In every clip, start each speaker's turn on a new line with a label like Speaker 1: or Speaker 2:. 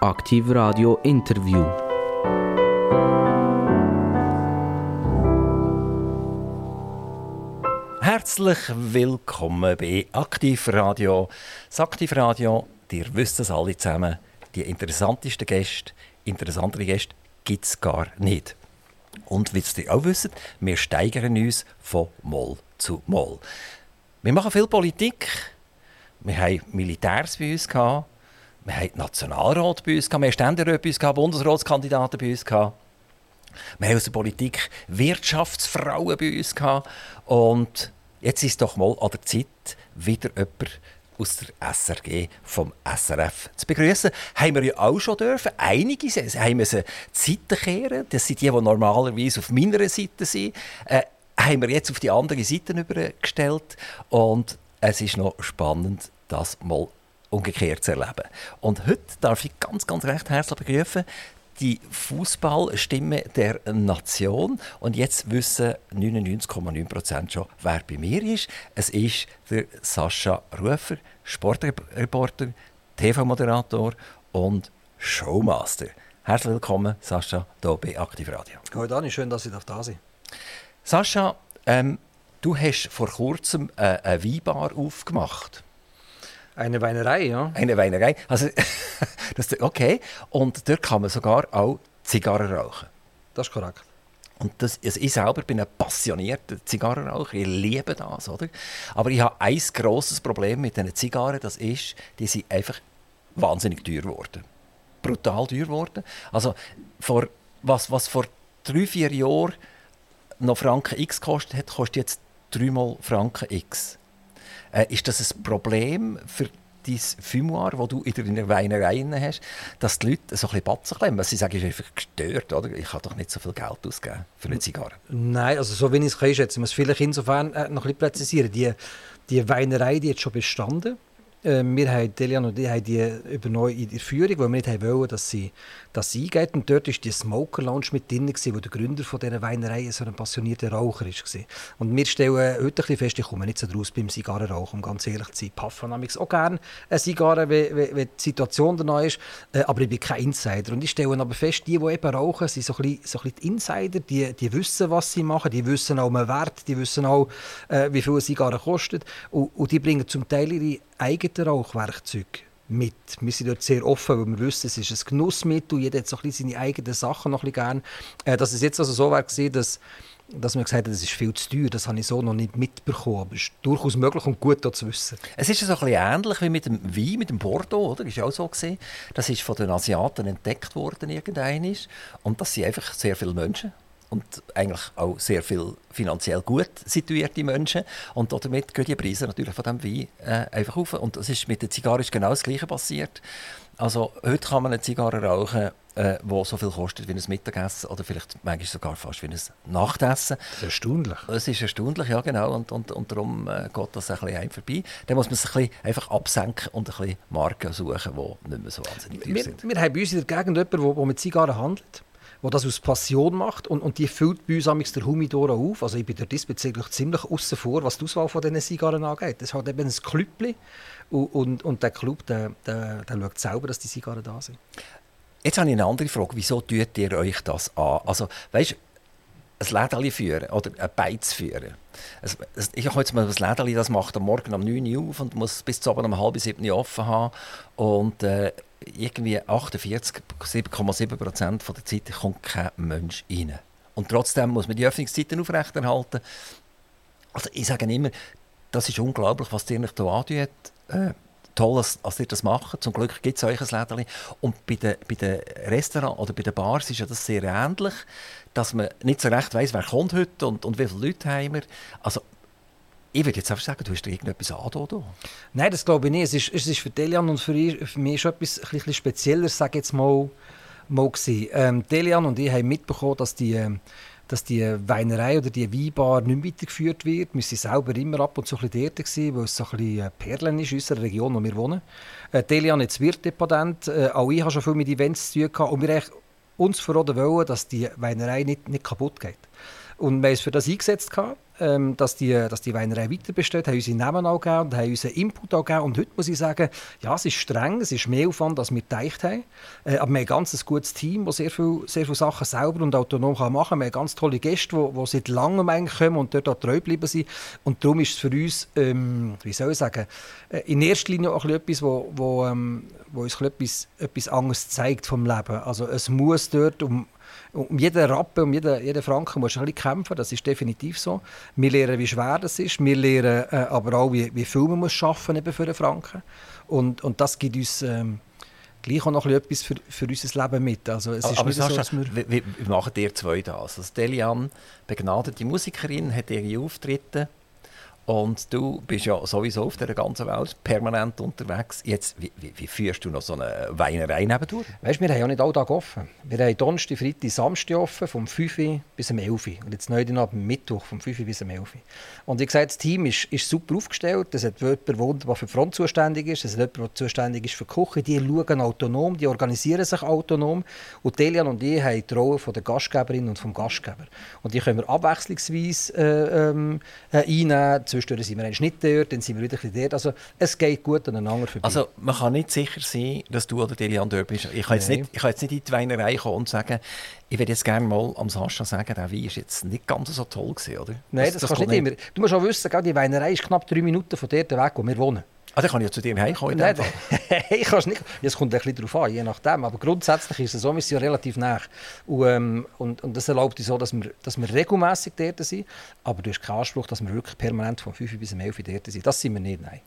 Speaker 1: Aktiv Radio Interview.
Speaker 2: Herzlich willkommen bei Aktiv Radio. Das Aktiv Radio, ihr wisst es alle zusammen, die interessantesten Gäste, interessantere Gäste gibt es gar nicht. Und wie ihr auch wisst, wir steigern uns von Moll zu Moll. Wir machen viel Politik. Wir haben Militärs bei uns gehabt. Wir haben Nationalrat bei uns, wir haben Ständerat bei uns, Bundesratskandidaten bei uns. Wir haben aus der Politik Wirtschaftsfrauen bei uns. Und jetzt ist es doch mal an der Zeit, wieder jemand aus der SRG vom SRF zu begrüßen. Haben wir ja auch schon dürfen. Einige haben müssen die Seite kehren. Das sind die, die normalerweise auf meiner Seite sind. Äh, haben wir jetzt auf die andere Seite übergestellt. Und es ist noch spannend, das mal umgekehrt zu erleben. Und heute darf ich ganz, ganz recht herzlich begrüßen die Fußballstimme der Nation. Und jetzt wissen 99,9% schon, wer bei mir ist. Es ist der Sascha Rufer, Sportreporter, TV-Moderator und Showmaster. Herzlich willkommen, Sascha, hier bei Aktiv Radio.
Speaker 3: Hallo Dani, schön, dass Sie da sind.
Speaker 2: Sascha, ähm, du hast vor kurzem äh, eine Weinbar aufgemacht.
Speaker 3: Eine Weinerei, ja.
Speaker 2: Eine Weinerei. Also, das, okay. Und dort kann man sogar auch Zigarren rauchen.
Speaker 3: Das ist korrekt.
Speaker 2: Und das, also ich selber bin ein passionierter Zigarrenraucher. Ich liebe das, oder? Aber ich habe ein grosses Problem mit diesen Zigarren. Das ist, die sind einfach wahnsinnig teuer geworden. Brutal teuer geworden. Also, vor, was, was vor drei, vier Jahren noch Franken X kostet hat, kostet jetzt dreimal Franken X. Äh, ist das ein Problem für dein Fumoir, das du in deiner Weinerei hast, dass die Leute so ein bisschen Batzen klemmen? Sie sagen, es ist einfach gestört, oder? Ich kann doch nicht so viel Geld ausgeben für eine Zigarre.
Speaker 3: Nein, also so wie ich es einschätzen muss vielleicht insofern äh, noch ein bisschen präzisieren. Die, die Weinerei die hat schon bestanden. Äh, wir haben, Delian und ich haben die übernommen in der Führung, weil wir nicht wollen, dass sie, dass sie eingeht. Und dort war die Smoker Lounge mit drin, wo der Gründer von dieser Weinerei so ein passionierter Raucher war. Und wir stellen heute ein fest, ich komme nicht so draus beim Zigarrenrauchen, um ganz ehrlich zu sein. Ich paffe auch gerne eine Zigarre, wenn, wenn, wenn, die Situation danach ist. Äh, aber ich bin kein Insider. Und ich stelle aber fest, die, die eben rauchen, sind so ein bisschen, so ein bisschen die Insider. Die, die wissen, was sie machen. Die wissen auch den Wert. Die wissen auch, äh, wie viel eine Zigarre kostet. Und, und die bringen zum Teil ihre eigenen Rauchwerkzeuge mit. Wir sind dort sehr offen, weil wir wissen, es ist ein Genussmittel, jeder hat so ein bisschen seine eigenen Sachen noch ein bisschen gern. Äh, dass es jetzt also so war, dass dass man gesagt hat, das ist viel zu teuer, das habe ich so noch nicht mitbekommen. Aber es ist durchaus möglich und gut zu wissen.
Speaker 2: Es ist so ein ähnlich wie mit dem Wein, mit dem Bordeaux, oder? Das ist auch so gesehen. Das ist von den Asiaten entdeckt worden irgendein und das sind einfach sehr viele Menschen und eigentlich auch sehr viel finanziell gut situierte Menschen. Und damit gehen die Preise natürlich von diesem Wein äh, einfach auf. Und es ist mit der Zigarre ist genau das Gleiche passiert. Also heute kann man eine Zigarre rauchen, äh, die so viel kostet wie ein Mittagessen oder vielleicht manchmal sogar fast wie ein Nachtessen.
Speaker 3: Das ist erstaunlich.
Speaker 2: Es ist erstaunlich, ja genau. Und, und, und darum äh, geht das ein bisschen vorbei. Dann muss man sich ein bisschen einfach absenken und ein bisschen Marken suchen, die nicht mehr so wahnsinnig teuer sind.
Speaker 3: Wir, wir haben bei uns in der Gegend jemanden, der mit Zigarren handelt der das aus Passion macht und, und die füllt bei uns der Humidor auf. Also ich bin da diesbezüglich ziemlich außen vor, was die Auswahl von diesen Zigarren angeht. Das hat eben ein Klüppli und, und, und der Club der, der, der schaut selber, dass die Zigarren da sind.
Speaker 2: Jetzt habe ich eine andere Frage. Wieso tut ihr euch das an? Also, weißt, ein Lädeli führen oder ein Beiz führen. Ich habe jetzt mal ein Lädeli, das macht am Morgen um 9 Uhr auf und muss bis zu um halb sieben offen haben. Und äh, irgendwie 48,7 Prozent der Zeit kommt kein Mensch rein. Und trotzdem muss man die Öffnungszeiten aufrechterhalten. Also ich sage immer, das ist unglaublich, was ihr hier antut. Äh, toll, dass, dass ihr das macht. Zum Glück gibt es euch ein Lädchen. Und bei den, bei den Restaurants oder bei den Bars ist ja das sehr ähnlich, dass man nicht so recht weiß, wer kommt heute und, und wie viele Leute haben wir. Also ich würde jetzt einfach sagen, du hast dir irgendetwas an,
Speaker 3: Nein, das glaube ich nicht. Es ist, es ist für Delian und für, für mich schon etwas ein bisschen Spezielleres, sage jetzt mal, mal ähm, Delian und ich haben mitbekommen, dass die, ähm, dass die Weinerei oder die Weinbar nicht mehr weitergeführt wird. Wir waren selber immer ab und zu ein bisschen dort, weil es so ein bisschen Perlen ist in unserer Region, wo wir wohnen. Äh, Delian jetzt Wirtdeponent. Äh, auch ich habe schon viel mit Events zu tun gehabt. Und wir uns verraten wollen, dass die Weinerei nicht, nicht kaputt geht. Und wir haben es für das eingesetzt. Gehabt. Ähm, dass, die, dass die Weinerei weiter besteht, haben unsere Namen auch gegeben und haben unseren Input auch gegeben. Und heute muss ich sagen, ja, es ist streng, es ist mehr Aufwand, als wir gedacht haben. Äh, aber wir haben ein ganz gutes Team, das sehr, viel, sehr viele Sachen selber und autonom kann machen kann. Wir haben ganz tolle Gäste, die, die seit langem kommen und dort auch treu geblieben sind. Und darum ist es für uns, ähm, wie soll ich sagen, äh, in erster Linie auch etwas, wo, wo, ähm, wo uns etwas, etwas anderes zeigt vom Leben. Also es muss dort um um jeden Rappen, um jeden, jeden Franken musst du ein bisschen kämpfen, das ist definitiv so. Wir lernen, wie schwer das ist, wir lernen äh, aber auch, wie, wie viel man muss schaffen eben für einen Franken. Und, und das gibt uns ähm, gleich auch noch etwas für, für unser Leben mit. Also es ist
Speaker 2: aber
Speaker 3: nicht
Speaker 2: so,
Speaker 3: dass
Speaker 2: wir... Wie, wie, wie machen ihr zwei das? Also Delian, begnadete Musikerin, hat ihre Auftritte und du bist ja sowieso auf der ganzen Welt permanent unterwegs. Jetzt, wie, wie, führst du noch so eine Weinerei nebendurch?
Speaker 3: Weißt, wir haben ja nicht alle Tage offen. Wir haben Donnerstag, Freitag, Samstag offen, vom 5 Uhr bis um 11 Uhr. Und jetzt neu am Mittwoch, vom 5 Uhr bis um 11 Uhr. Und wie gesagt, das Team ist, ist super aufgestellt. Es hat jemand, der für die Front zuständig ist. Es hat jemand, der zuständig ist für die Küche. Die schauen autonom, die organisieren sich autonom. Und Delian und ich haben die Rolle von der Gastgeberin und vom Gastgeber. Und die können wir abwechslungsweise äh, ähm, äh, einnehmen zwischendurch sind wir nicht dort, dann sind wir wieder dort. Also es geht gut aneinander vorbei.
Speaker 2: Also man kann nicht sicher sein, dass du oder Delian dort bist. Ich kann, jetzt nicht, ich kann jetzt nicht in die Weinerei kommen und sagen, ich würde jetzt gerne mal am Sascha sagen, der Wein war jetzt nicht ganz so toll gewesen, oder?
Speaker 3: Nein, das, das, das kannst du nicht immer. Du musst auch wissen, die Weinerei ist knapp drei Minuten von dort weg, wo wir wohnen.
Speaker 2: Ah, dann kann ich ja zu dir heimkommen.
Speaker 3: Nein, ich kann nicht. Es kommt ein bisschen darauf an, je nachdem. Aber grundsätzlich ist es so, wir sind ja relativ nah. Und, ähm, und, und, das erlaubt uns so, dass wir, dass wir regelmässig dort sind. Aber du hast keinen Anspruch, dass wir wirklich permanent von 5 bis 11 dort sind. Das sind wir nicht, nein.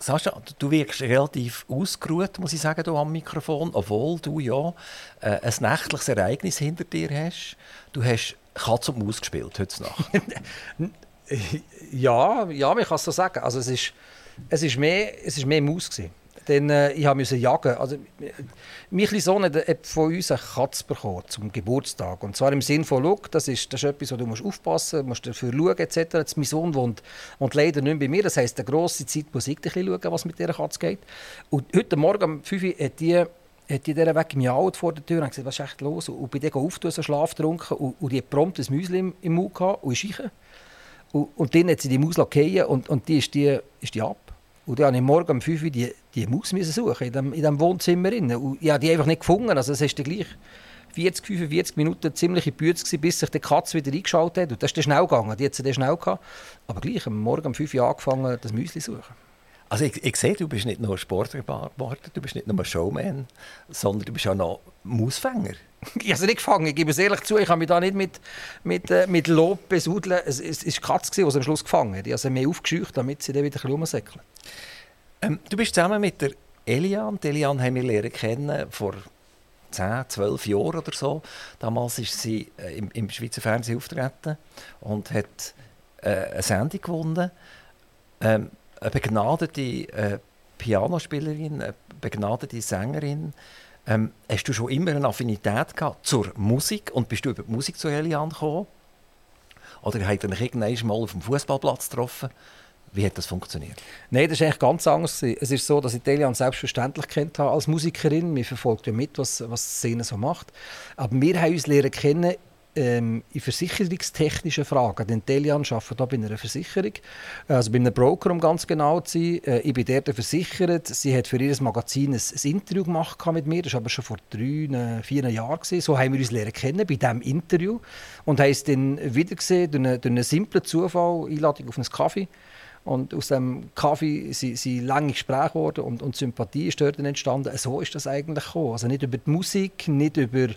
Speaker 2: Sascha, du wirkst relativ ausgeruht, muss ich sagen, hier am Mikrofon, obwohl du ja äh, ein nächtliches Ereignis hinter dir hast. Du hast Katz und Maus gespielt heute Nacht.
Speaker 3: ja, ja, man kann es so sagen. Also es ist es war mehr, es ist mehr Maus. Gewesen. Denn äh, ich musste jagen. Also, mein Sohn hat von uns eine Katze bekommen zum Geburtstag. Und zwar im Sinne von, Look, das ist, das ist etwas, wo du musst aufpassen musst, dafür schauen etc. Jetzt, mein Sohn wohnt, wohnt leider nicht bei mir. Das heisst, eine grosse Zeit muss ich schauen, was mit dieser Katze geht. Und heute Morgen um 5 Uhr hat die hat die dieser Weg miaut vor der Tür und gesagt, was ist echt los? Und bei der auftun, so Schlaf getrunken und, und die hat prompt ein Müsli im, im Mund gehabt und ist und, und dann hat sie die Maus fallen und, und die ist die, ist die ab. Und dann habe ich morgen um 5 Uhr die, die Maus suchen in dem, in dem Wohnzimmer. Und ich habe die einfach nicht gefunden. Also es ist gleich 40, 45 Minuten ziemlich in Bütze, bis sich die Katze wieder eingeschaltet hat. Und das ist dann schnell gegangen. Die hat sie dann schnell gehabt. Aber gleich am Morgen um 5 Uhr angefangen, das Müsli zu suchen.
Speaker 2: Also ich, ich sehe, du bist nicht nur Sportreporter, du bist nicht nur Showman, sondern du bist auch noch Mausfänger.
Speaker 3: Ich habe sie nicht gefangen, ich gebe es ehrlich zu. Ich habe mich da nicht mit, mit, äh, mit Lob besudeln. Es, war die Katze, die sie am Schluss gefangen hat. Ich habe sie mehr aufgescheucht, damit sie dann wieder ein
Speaker 2: ähm, Du bist zusammen mit der Elian. Die Elian haben wir kennen vor 10, 12 Jahren oder so. Damals ist sie äh, im, im Schweizer Fernsehen auftreten und hat äh, eine Sendung gewonnen. Ähm, eine begnadete äh, Pianospielerin, eine begnadete Sängerin. Ähm, hast du schon immer eine Affinität gehabt zur Musik und bist du über die Musik zu Elian gekommen? Oder habt ihr dich irgendwann mal auf dem Fußballplatz getroffen? Wie hat das funktioniert?
Speaker 3: Nein, das ist eigentlich ganz anders. Es ist so, dass ich Elian selbstverständlich kennt habe als Musikerin. Wir verfolgen ja mit, was, was Szene so macht. Aber wir haben uns lernen kennen ähm, in versicherungstechnischen Fragen. Denn Delian arbeitet hier bei einer Versicherung, also bei einem Broker, um ganz genau zu sein. Äh, ich bin dort versichert. Sie hat für ihr Magazin ein, ein Interview gemacht mit mir. Das war aber schon vor drei, vier Jahren. Gewesen. So haben wir uns lernen kennen bei diesem Interview. Und haben es dann wieder gesehen durch einen, durch einen simplen Zufall, Einladung auf einen Kaffee. Und aus dem Kaffee sind, sind lange Gespräche geworden und, und Sympathie ist dort entstanden. So ist das eigentlich gekommen. Also nicht über die Musik, nicht über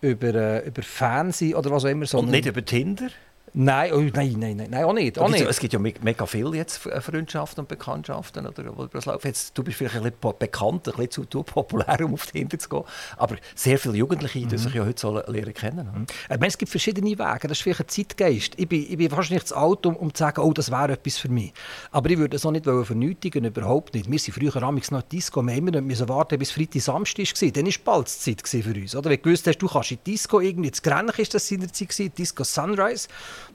Speaker 3: über, äh, über Fernsehen oder was auch immer.
Speaker 2: Und nicht über Tinder?
Speaker 3: Nein, oh, nein, nein, nein, nein, auch nicht. Auch nicht.
Speaker 2: Es gibt ja mega viele jetzt äh, Freundschaften und Bekanntschaften, oder, das läuft. Jetzt, du bist vielleicht ein bisschen bekannt, ein bisschen zu, populär, um auf Tinder zu gehen. Aber sehr viele Jugendliche, die mhm. sich ja heute so lernen kennen.
Speaker 3: Mhm. Ich meine, es gibt verschiedene Wege. Das ist vielleicht ein Zeitgeist. Ich bin, ich bin wahrscheinlich zu alt, um, um zu sagen, oh, das wäre etwas für mich. Aber ich würde es auch nicht vernötigen, überhaupt nicht. Wir sind früher amigs noch Disco, wir immer müssen warten, bis Freitag Samstag war. Dann war bald die Zeit für uns. Oder? Wenn du gewusst hast, du kannst in die Disco irgendwie, das Grenach ist das seinerzeit, Disco Sunrise.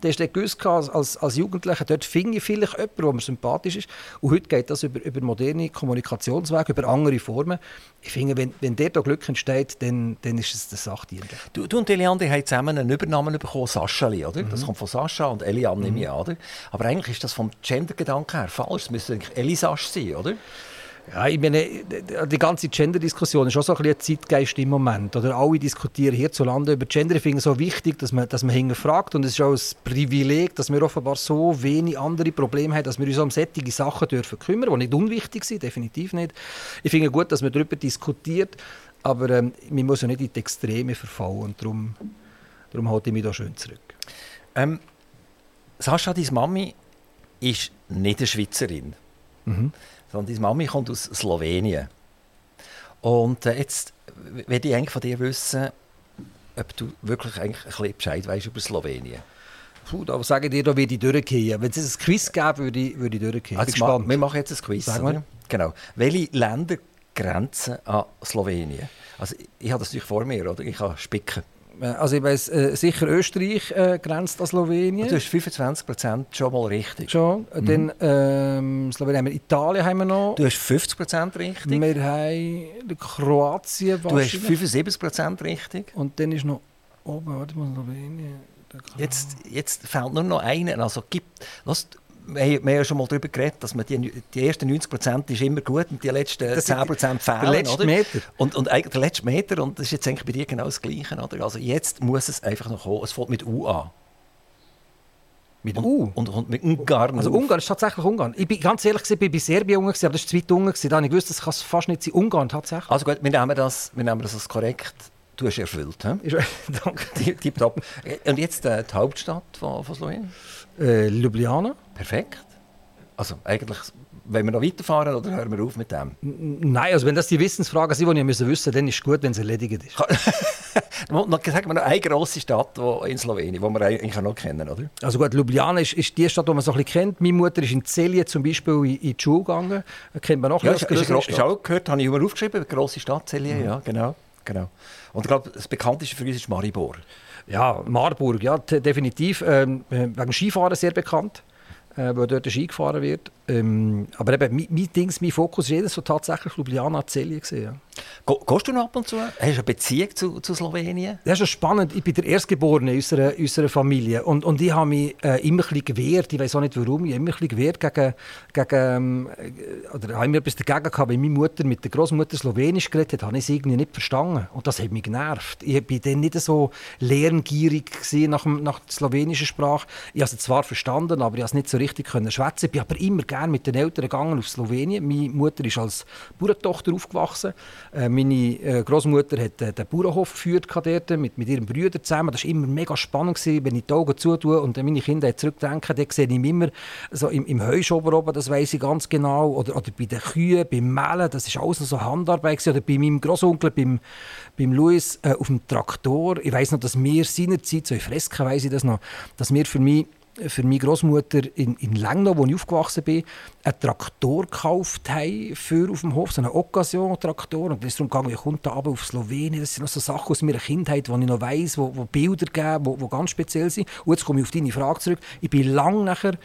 Speaker 3: Der hast gewusst, als, als Jugendlicher, dort finde ich vielleicht jemanden, der mir sympathisch ist. Und heute geht das über, über moderne Kommunikationswege, über andere Formen. Ich finde, wenn, wenn der da Glück entsteht, dann, dann ist es der Sachdienende.
Speaker 2: Du, du und Eliane haben zusammen einen Übernamen bekommen, Saschali, oder? Mhm. Das kommt von Sascha und Eliane, mhm. nehme ich an, oder? Aber eigentlich ist das vom Gender-Gedanken her falsch. Es müsste eigentlich Elisasch sein, oder?
Speaker 3: Ja, ich meine, die ganze Gender-Diskussion ist auch so ein, ein Zeitgeist im Moment. Oder alle diskutieren hierzulande über Gender. Ich finde es so wichtig, dass man, dass man hinterfragt. Und es ist auch ein Privileg, dass wir offenbar so wenig andere Probleme haben, dass wir uns um solche Sachen dürfen kümmern, die nicht unwichtig sind, definitiv nicht. Ich finde gut, dass man darüber diskutiert, aber ähm, man muss ja nicht in die Extreme verfallen. Und darum, darum halte ich mich da schön zurück.
Speaker 2: Ähm, Sascha, deine Mami ist nicht eine Schweizerin. Mhm sondern deine Mami kommt aus Slowenien. Und äh, jetzt würde ich eigentlich von dir wissen, ob du wirklich eigentlich ein bisschen Bescheid weißt über Slowenien.
Speaker 3: Puh, da sage ich dir, da würde ich durchgehen. Wenn es ein Quiz gäbe, würde ich, würde ich durchgehen.
Speaker 2: Also ma wir machen jetzt ein Quiz. Sag mal. Genau. Welche Länder grenzen an Slowenien? Also ich habe das natürlich vor mir, oder? Ich kann spicken.
Speaker 3: Äh, also ich weiß äh, sicher, Österreich äh, grenzt an Slowenien.
Speaker 2: Du hast 25 Prozent schon mal richtig.
Speaker 3: Schon. Mhm. Dann ähm, Slowenien haben wir Italien haben wir noch.
Speaker 2: Du hast 50 Prozent richtig.
Speaker 3: Wir haben Kroatien.
Speaker 2: Du hast 75 Prozent richtig.
Speaker 3: Und dann ist noch oben, warte mal, Slowenien.
Speaker 2: Jetzt, jetzt fehlt nur noch einer. Also gibt, lass, wir haben ja schon mal darüber geredet, dass man die, die ersten 90 Prozent ist immer gut und die letzten das 10 Prozent fehlen. Der
Speaker 3: letzte
Speaker 2: oder?
Speaker 3: Meter.
Speaker 2: Und, und der letzte Meter, und das ist jetzt eigentlich bei dir genau das Gleiche. Oder? Also jetzt muss es einfach noch kommen. Es fängt mit U an.
Speaker 3: Mit und, U?
Speaker 2: Und, und mit Ungarn.
Speaker 3: Also Ungarn ist tatsächlich Ungarn. Ich bin ganz ehrlich gesagt, ich bei Serbien unten, aber das ist zu weit unten. Da habe ich gewusst, das kann fast nicht sein. Ungarn tatsächlich.
Speaker 2: Also gut, wir nehmen das, wir nehmen das als korrekt. Du hast erfüllt. He?
Speaker 3: Danke.
Speaker 2: Tipptopp. Und jetzt äh, die Hauptstadt von, von Slowenien?
Speaker 3: Äh, Ljubljana.
Speaker 2: Perfekt. Also eigentlich, wollen wir noch weiterfahren oder hören wir auf mit dem?
Speaker 3: Nein, also wenn das die Wissensfragen sind, die ihr wissen müssen, dann ist es gut, wenn es erledigt ist.
Speaker 2: Sagen wir noch eine grosse Stadt in Slowenien, die wir eigentlich noch kennen, oder?
Speaker 3: Also gut, Ljubljana ist, ist die Stadt, die man so ein bisschen kennt. Meine Mutter ist in Celje zum Beispiel in, in die Schule gegangen. Kennt man noch
Speaker 2: ja, ist, ist, ist auch gehört, habe ich immer aufgeschrieben, eine grosse Stadt, Celje, mhm. ja, genau. genau. Und ich glaube, das bekannteste für uns ist Maribor.
Speaker 3: Ja, Marburg, ja, definitiv. Ähm, wegen Skifahren sehr bekannt äh, wo dort Ski gefahren wird. Ähm, aber eben, mein, mein, Dings, mein Fokus war so tatsächlich Ljubljana Celje. Ja.
Speaker 2: Gehst du noch ab und zu? Hast du eine Beziehung zu, zu Slowenien?
Speaker 3: Das ist spannend. Ich bin der Erstgeborene unserer, unserer Familie. Und, und ich habe mich äh, immer ein gewehrt. Ich weiß auch nicht warum. Ich habe immer ein gewehrt gegen. gegen ähm, oder habe mir etwas dagegen gehabt, weil meine Mutter mit der Großmutter Slowenisch geredet hat, habe ich es irgendwie nicht verstanden. Und das hat mich genervt. Ich war dann nicht so lerngierig nach, nach der slowenischen Sprache. Ich habe es zwar verstanden, aber ich habe es nicht so richtig können schwätzen. Ich bin aber immer gerne mit den Eltern gegangen auf Slowenien. Meine Mutter ist als Bauerntochter aufgewachsen. Äh, meine äh, Großmutter hat äh, den Bauernhof geführt dort, mit, mit ihren Brüdern zusammen. Das war immer mega spannend, gewesen, wenn ich die Augen zutue und meine Kinder zurückdenken, dann sehe ich mich immer so im, im Heuschober oben, das weiß ich ganz genau, oder, oder bei den Kühen, beim Mehlen, das war alles so Handarbeit, gewesen. oder bei meinem Großonkel, beim, beim Louis, äh, auf dem Traktor. Ich weiß noch, dass wir seinerzeit, so in Fresken weiss ich das noch, dass wir für mich für meine Großmutter in, in Lengnau, wo ich aufgewachsen bin, einen Traktor gekauft haben für auf dem Hof, so einen Occasion-Traktor. Und es ist darum gegangen, ich komme da auf Slowenien. Das sind noch so Sachen aus meiner Kindheit, die ich noch weiss, wo, wo Bilder geben, wo ganz speziell sind. Und jetzt komme ich auf deine Frage zurück. Ich bin lange nachher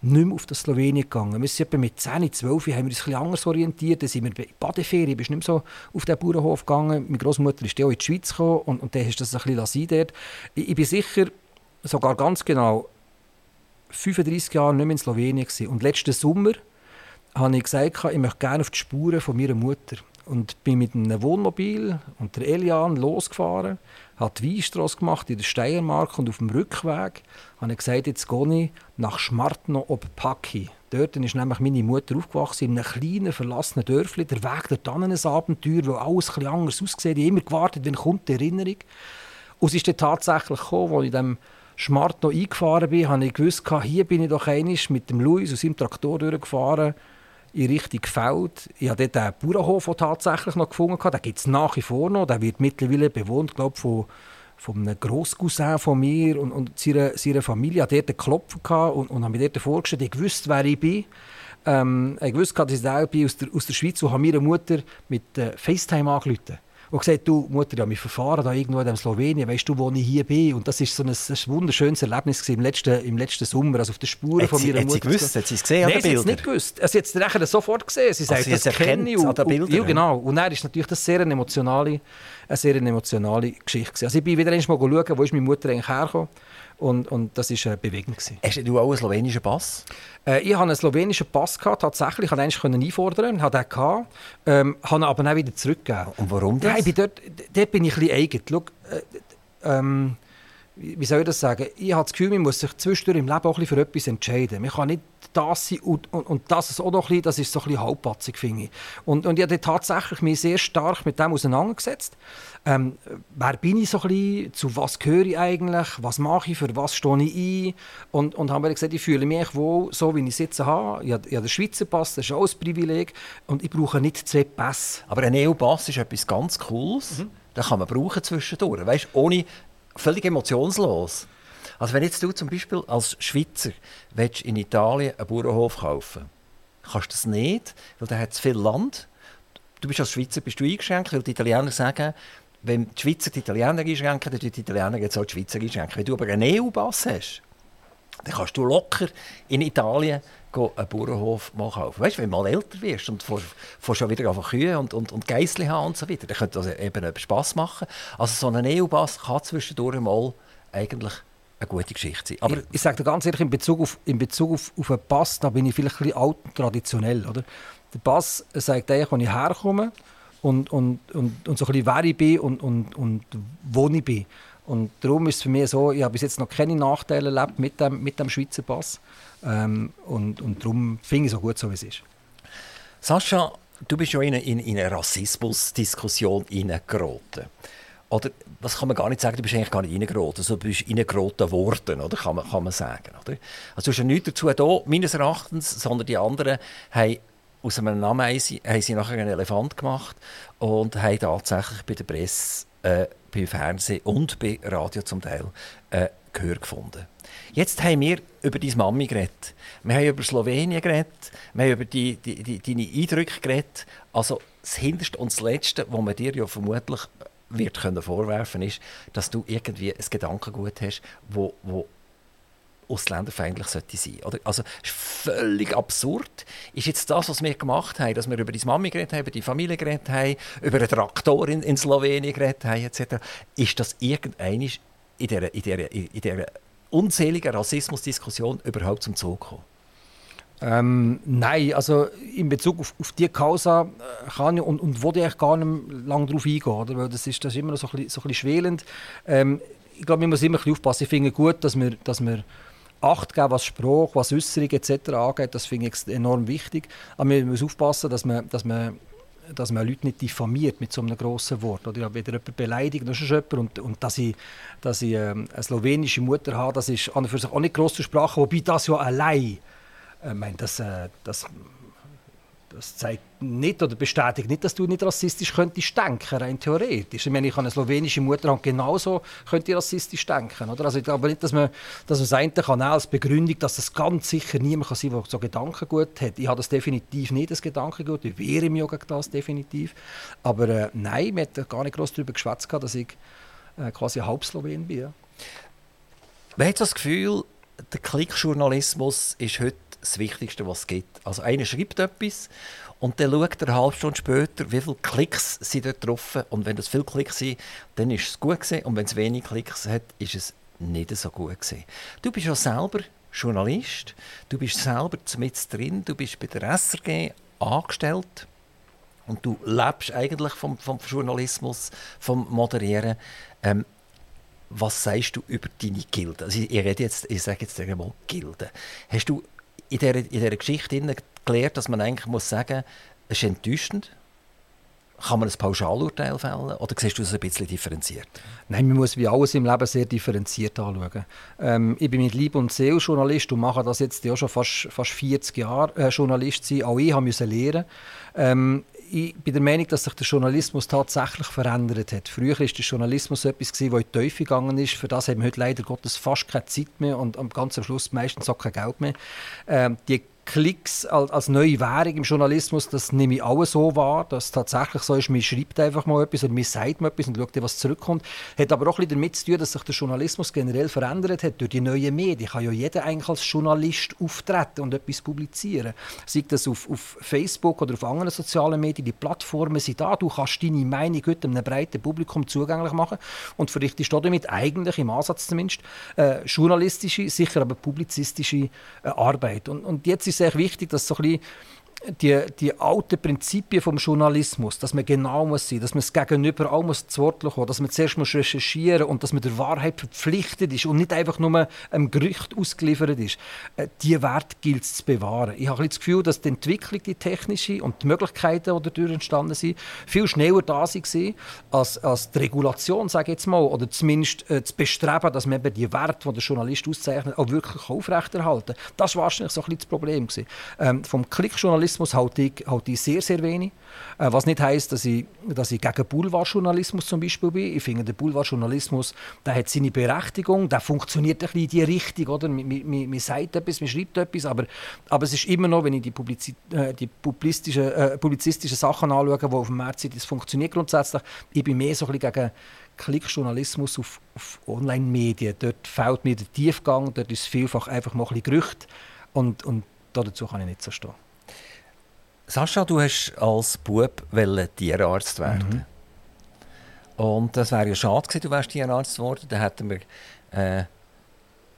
Speaker 3: nicht mehr auf das Slowenien gegangen. Wir sind mit 10, 12 haben wir uns etwas anders orientiert. Dann sind wir in Badeferien, bist nicht mehr so auf den Bauernhof gegangen. Meine Großmutter ist auch in die Schweiz gekommen und, und dann hast du das ein bisschen dort. Ich, ich bin sicher, sogar ganz genau, 35 Jahre nicht mehr in Slowenien. Gewesen. Und letzten Sommer habe ich gesagt, ich möchte gerne auf die Spuren von meiner Mutter. Und bin mit einem Wohnmobil und der Elian losgefahren, habe die Weinstrasse gemacht in der Steiermark und auf dem Rückweg habe ich gesagt, jetzt gehe ich nach Schmartno ob Paki. Dort ist nämlich meine Mutter aufgewachsen, in einem kleinen, verlassenen Dörfli. Der Weg dort an ein Abenteuer, wo alles etwas anders aussieht. Ich habe immer gewartet, wenn kommt die Erinnerung. Und es ist dann tatsächlich gekommen, als ich dem Schmart noch eingefahren bin, habe ich gewusst, hier bin ich doch einig mit dem Luis aus seinem Traktor durchgefahren in Richtung Feld. Ich habe dort den Bauernhof tatsächlich noch gefunden. Den gibt es nach wie vor noch. Der wird mittlerweile bewohnt, glaube ich, von, von einem Grosscousin von mir und, und seiner, seiner Familie. Ich dort geklopft und, und habe mir dort vorgestellt. Ich wusste, wer ich bin. Ähm, ich wusste, dass ich aus der, aus der Schweiz und habe meine Mutter mit äh, FaceTime angerufen. Und gesagt, du Mutter, ja, wir verfahren da irgendwo in Slowenien, weißt du, wo ich hier bin? Und das ist so ein, ein wunderschönes Erlebnis im letzten, im letzten Sommer, also auf der Spur von
Speaker 2: meiner
Speaker 3: Mutter.
Speaker 2: Hat sie gewusst? Hat sie es gesehen
Speaker 3: Nein, an den Bildern? sie hat es nicht gewusst. Sie hat es nachher sofort gesehen. Sie sagt, also sie das kenne ich. Und, und, ja, genau. Und dann ist natürlich das sehr eine emotionale, eine sehr emotionale Geschichte. Also ich bin wieder einmal schauen, wo ist meine Mutter eigentlich hergekommen und, und das war äh, bewegend. Gewesen.
Speaker 2: Hast du auch einen slowenischen Pass?
Speaker 3: Äh, ich hatte einen slowenischen Pass, gehabt, tatsächlich. Ich konnte ihn einfordern, hatte den gehabt, ähm, habe ihn aber auch wieder zurückgegeben.
Speaker 2: Und warum das?
Speaker 3: Nein, bin dort, dort bin ich ein bisschen eigen. Schau, äh, ähm, wie soll ich das sagen? Ich habe das Gefühl, man muss sich zwischendurch im Leben auch ein für etwas entscheiden. Man kann nicht das sein und, und, und das ist auch noch ein bisschen, das ist so ein bisschen halbpatzig, finde ich. Und, und ich habe tatsächlich mich sehr stark mit dem auseinandergesetzt. Ähm, wer bin ich so ein bisschen, zu was gehöre ich eigentlich, was mache ich, für was stehe ich ein und, und habe mir gesagt, ich fühle mich wohl so, wie ich sitze habe. Ich habe, ich habe den Schweizer Pass, das ist auch ein Privileg und ich brauche nicht zwei Pässe.
Speaker 2: Aber ein EU-Pass ist etwas ganz Cooles, mhm. den kann man brauchen zwischendurch, weißt, ohne völlig emotionslos. Also wenn jetzt du zum Beispiel als Schweizer in Italien einen Bauernhof kaufen kannst du das nicht, weil da hat es viel Land. Du bist als Schweizer bist du eingeschränkt, weil die Italiener sagen, wenn die Schweizer die Italiener einschränken, dann die Italiener jetzt auch die Schweizer einschränken. Wenn du aber einen EU-Pass hast, dann kannst du locker in Italien einen Bauernhof mal kaufen. Weißt du, wenn du mal älter wirst und vor, vor schon wieder Kühe und, und, und Geissli haben und so weiter, dann könnte das eben Spass machen. Also so ein EU-Pass kann zwischendurch mal eigentlich eine gute Geschichte sein.
Speaker 3: Aber ich, ich sage dir ganz ehrlich, in Bezug auf, in Bezug auf, auf einen Pass, da bin ich vielleicht ein bisschen alt und traditionell. Oder? Der Pass sagt eigentlich, wo ich herkomme und, und, und, und so ein bisschen wer ich bin und, und, und wo ich bin. Und darum ist es für mich so, ich habe bis jetzt noch keine Nachteile erlebt mit dem, mit dem Schweizer Pass. Ähm, und, und darum finde ich es so gut, so wie es ist.
Speaker 2: Sascha, du bist ja in eine, in eine Rassismusdiskussion hineingeraten. Oder, was kann man gar nicht sagen, du bist eigentlich gar nicht reingeraten, also du bist reingeraten worden, oder, kann, man, kann man sagen. Oder? Also du hast ja nichts dazu da, meines Erachtens, sondern die anderen haben aus einem sie, haben sie nachher einen Elefant gemacht und haben tatsächlich bei der Presse, äh, beim Fernsehen und bei Radio zum Teil äh, Gehör gefunden. Jetzt haben wir über deine Mami geredet. Wir haben über Slowenien geredet. Wir haben über die, die, die, deine Eindrücke geredet. Also das Hinterste und das Letzte, was man dir ja vermutlich wird können vorwerfen ist, dass du irgendwie ein Gedankengut hast, wo, wo ausländerfeindlich sollte sein. Oder? Also, ist völlig absurd. Ist jetzt das, was wir gemacht haben, dass wir über die Mami geredet haben, über die Familie geredet haben, über einen Traktor in, in Slowenien geredet haben, etc., ist das irgendein in dieser, in dieser, in dieser unzähligen Rassismusdiskussion überhaupt zum Zug gekommen?
Speaker 3: Ähm, nein, also in Bezug auf, auf die Causa äh, kann ich und, und wollte ich gar nicht lange darauf eingehen, oder? weil das ist, das ist immer so ein bisschen, so ein bisschen schwelend. Ähm, ich glaube, man muss immer ein bisschen aufpassen. Ich finde gut, dass wir, dass wir Acht geben, was Spruch, was Äußerung etc. angeht. Das finde ich enorm wichtig. Aber man muss aufpassen, dass man, dass man dass man Leute nicht diffamiert mit so einem grossen Wort. Oder ich habe wieder jemanden beleidigt, das ist jemand. Und, und dass ich, dass ich ähm, eine slowenische Mutter habe, das ist an und für sich auch nicht gross zu sprachen, wobei das ja allein ich meine, das, äh, das, das zeigt nicht oder bestätigt nicht, dass du nicht rassistisch könntest denken, rein theoretisch. Ich meine, ich habe eine slowenische Mutter und genauso könnte ich rassistisch denken. Oder? Also ich glaube nicht, dass man, dass man das eine kann als Begründung, dass das ganz sicher niemand kann sein kann, der so Gedankengut hat. Ich habe das definitiv nicht, das Gedankengut. Ich wehre mich gegen das definitiv. Aber äh, nein, wir haben gar nicht groß darüber geschwätzt, dass ich äh, quasi halb Slowen bin. Ja.
Speaker 2: Man hat das Gefühl, der Klickjournalismus ist heute das Wichtigste, was es gibt. Also einer schreibt etwas und dann schaut er eine halbe Stunde später, wie viele Klicks sind dort drauf. Und wenn das viele Klicks sind, dann ist es gut gewesen. Und wenn es wenig Klicks hat, ist es nicht so gut gewesen. Du bist ja selber Journalist, du bist selber mit drin, du bist bei der SRG angestellt und du lebst eigentlich vom, vom Journalismus, vom Moderieren. Ähm, was sagst du über deine Gilde? Also ich, rede jetzt, ich sage jetzt einmal Gilde. Hast du in dieser, in dieser Geschichte gelernt, dass man eigentlich muss sagen, es ist enttäuschend? Kann man ein Pauschalurteil fällen oder siehst du das ein bisschen differenziert?
Speaker 3: Nein, man muss wie alles im Leben sehr differenziert anschauen. Ähm, ich bin mit Liebe und Seele Journalist und mache das jetzt ja schon fast, fast 40 Jahre äh, Journalist sein. Auch ich musste lernen. Ähm, ich bin der Meinung, dass sich der Journalismus tatsächlich verändert hat. Früher war der Journalismus etwas, das in die Teufel gegangen ist. Für das haben wir heute leider Gottes fast keine Zeit mehr und am ganz am Schluss meistens auch kein Geld mehr. Ähm, die Klicks als, als neue Währung im Journalismus, das nehme ich auch so wahr, dass es tatsächlich so ist, man schreibt einfach mal etwas oder man sagt mal etwas und schaut, was zurückkommt. Hat aber auch ein bisschen damit zu tun, dass sich der Journalismus generell verändert hat durch die neuen Medien. Kann ja jeder eigentlich als Journalist auftreten und etwas publizieren. Sei das auf, auf Facebook oder auf anderen sozialen Medien, die Plattformen sind da, du kannst deine Meinung heute einem breiten Publikum zugänglich machen und verrichtest damit eigentlich im Ansatz zumindest äh, journalistische, sicher aber publizistische äh, Arbeit. Und, und jetzt ist sehr wichtig, dass so ein bisschen die, die alten Prinzipien vom Journalismus, dass man genau muss sein, dass man das Gegenüber auch muss zu Wort kommen, dass man zuerst muss recherchieren und dass man der Wahrheit verpflichtet ist und nicht einfach nur einem Gerücht ausgeliefert ist. Äh, die Wert gilt es zu bewahren. Ich habe das Gefühl, dass die Entwicklung, die technische und die Möglichkeiten, die dadurch entstanden sind, viel schneller da waren als, als die Regulation, sage ich jetzt mal, oder zumindest äh, das Bestreben, dass man eben die Werte, die der Journalist auszeichnet, auch wirklich aufrechterhalten. Das war wahrscheinlich so ein bisschen das Problem. Ähm, vom Klickjournalismus Journalismus halte ich, halte ich sehr, sehr wenig. Äh, was nicht heisst, dass ich, dass ich gegen Boulevardjournalismus zum Beispiel bin. Ich finde, der Boulevardjournalismus der hat seine Berechtigung, der funktioniert ein bisschen in die Richtung. Oder? Man, man, man sagt etwas, man schreibt etwas, aber, aber es ist immer noch, wenn ich die, Publizi äh, die publizistischen, äh, publizistischen Sachen anschaue, die auf dem März sind, das funktioniert grundsätzlich. Ich bin mehr so ein bisschen gegen Klickjournalismus auf, auf Online-Medien. Dort fehlt mir der Tiefgang, dort ist vielfach einfach mal ein bisschen Gerücht und, und dazu kann ich nicht so stehen.
Speaker 2: Sascha, du hast als Bub Tierarzt werden. Mhm. Und das wäre ja schade gewesen, du wärst Tierarzt geworden. Dann hätten wir äh,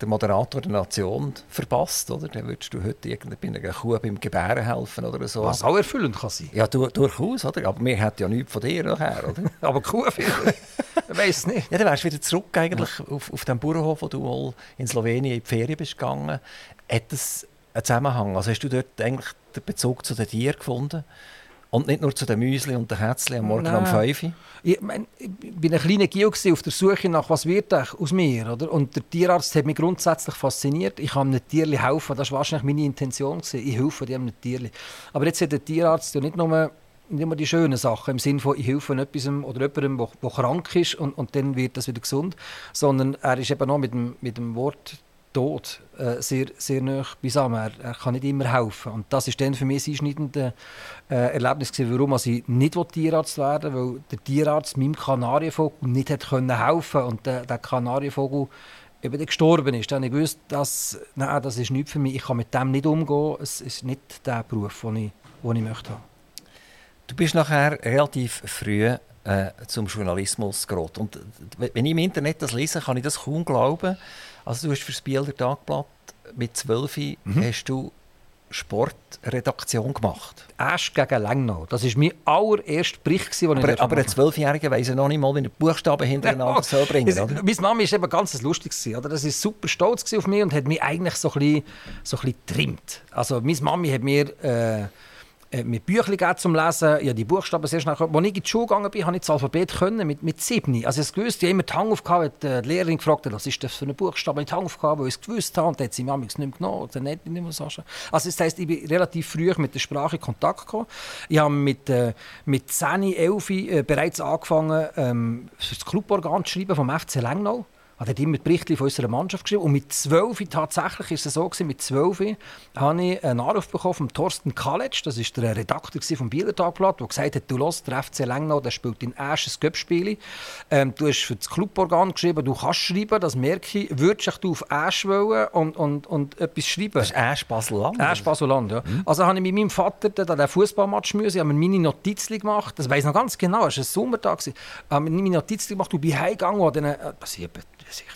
Speaker 2: den Moderator der Nation verpasst, oder? Dann würdest du heute bei einer Kuh beim Gebären helfen oder so.
Speaker 3: Was auch erfüllend kann sein.
Speaker 2: Ja, du, durchaus, oder? Aber wir hätten ja nichts von dir nachher, oder?
Speaker 3: Aber Kuh vielleicht. Ich weiß nicht.
Speaker 2: Ja, dann wärst du wieder zurück eigentlich ja. auf, auf den Bauernhof, wo du mal in Slowenien in die Ferien bist gegangen. Hat das einen Zusammenhang? Also hast du dort eigentlich den Bezug zu den Tieren gefunden? Und nicht nur zu den Müsli und den Kätzchen am Morgen Nein. um 5 Uhr?
Speaker 3: Ich, mein, ich bin ein kleiner Gio auf der Suche nach, was wird aus mir. Oder? Und der Tierarzt hat mich grundsätzlich fasziniert. Ich kann einem Tierli helfen. Das war wahrscheinlich meine Intention. Gewesen. Ich helfe dem Tierli. Aber jetzt hat der Tierarzt ja nicht nur nicht immer die schönen Sachen im Sinne von ich helfe etwas oder jemandem, der krank ist und, und dann wird das wieder gesund, sondern er ist eben noch mit dem, mit dem Wort Tod äh, sehr, sehr nah beisammen. Er, er, kann nicht immer helfen. Und das ist dann für mich ein einschneidendes äh, Erlebnis, gewesen, warum ich nicht Tierarzt werden wollte, weil der Tierarzt meinem Kanarienvogel nicht hat können helfen Und der, der Kanarienvogel eben gestorben ist. Dann ich wusste, dass, nein, das ist nichts für mich. Ich kann mit dem nicht umgehen. Es ist nicht der Beruf, den ich, den ich möchte haben.
Speaker 2: Du bist nachher relativ früh äh, zum Journalismus geraten. Und wenn ich im Internet das lese, kann ich das kaum glauben. Also du hast für das Bieler Tagblatt mit 12 mhm. hast du Sportredaktion gemacht.
Speaker 3: Erst gegen Lengnau. Das war mein allererster Bericht,
Speaker 2: den aber, ich Aber ein Zwölfjähriger weiss ja noch nicht mal, wie er Buchstaben hintereinander ja, soll bringen soll.
Speaker 3: Meine Mama war eben ganz lustig. Oder? Das war super stolz auf mich und hat mich eigentlich so ein bisschen, so ein bisschen getrimmt. Also meine Mami hat mir... Äh, äh, mit Büchern zum Lesen. Ja, die Buchstaben sehr schnell. Als ich in die Schule gegangen bin, konnte ich das Alphabet können, mit, mit sieben. Also ich gewusst, ich habe immer die Hand aufgehabt, die Lehrerin gefragt, was ist das für ein Buchstabe? Ich die Hand aufgehabt, weil ich es gewusst habe. Und dann hat sie mir nicht mehr genommen. Oder nicht, mehr Sascha. Also das heisst, ich bin relativ früh mit der Sprache in Kontakt gekommen. Ich habe mit, äh, mit 10, 11 äh, bereits angefangen, ähm, das Cluborgan zu schreiben vom FC Lengnau hat immer Berichte von unserer Mannschaft geschrieben. Und mit 12, tatsächlich ist es so gewesen, mit 12 habe ich einen Anruf bekommen von Thorsten Kaletsch, das ist der Redakteur vom Bieler Tagblatt, der gesagt hat, du los, der FC Lengnau, der spielt in erstes Göppspiel. Ähm, du hast für das Cluborgan geschrieben, du kannst schreiben, das merke ich. Würdest du auf Asch wollen und, und, und etwas schreiben?
Speaker 2: Das ist Asch Basel-Land?
Speaker 3: Asch Basel-Land, ja. Mhm. Also habe ich mit meinem Vater den Fußballmatch müssen, ich habe mir meine Notizen gemacht, das weiß ich noch ganz genau, es war ein Sommertag, ich habe mir meine Notizen gemacht und bin heimgegangen, und dann, äh,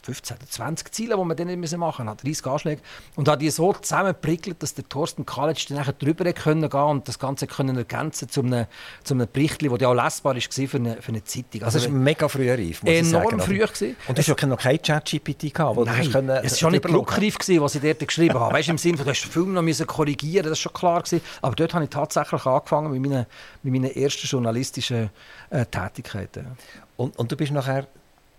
Speaker 3: 15 oder 20 Ziele, die wir dann machen mussten, hat 30 Anschläge. Und hat die so zusammengeprickelt, dass der Thorsten Kalitsch dann drüber können gehen und das Ganze können ergänzen zu einem, zu einem Bericht, das ja auch lesbar war für eine, für eine Zeitung.
Speaker 2: Also, also das war mega früh reif,
Speaker 3: muss Enorm früh. Gewesen.
Speaker 2: Und du hast ja noch kein Chat-GPT gehabt,
Speaker 3: wo Nein, können, es war schon nicht druckreif, was ich dort geschrieben habe. Weißt, Im Sinne von, du hast den Film noch korrigieren das war schon klar. Gewesen. Aber dort habe ich tatsächlich angefangen mit meinen, mit meinen ersten journalistischen äh, Tätigkeiten.
Speaker 2: Und, und du bist nachher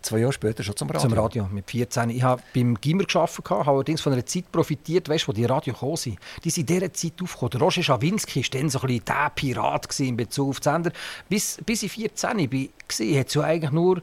Speaker 2: zwei Jahre später schon zum Radio?
Speaker 3: Zum Radio, mit 14. Ich habe beim Gimmer gearbeitet, habe allerdings von einer Zeit profitiert, weißt, wo die Radio gekommen sind. Die sind in dieser Zeit aufgekommen. Der Roger Schawinski war dann so ein bisschen der Pirat in Bezug auf die Sender. Bis, bis ich 14 war, hat es ja eigentlich nur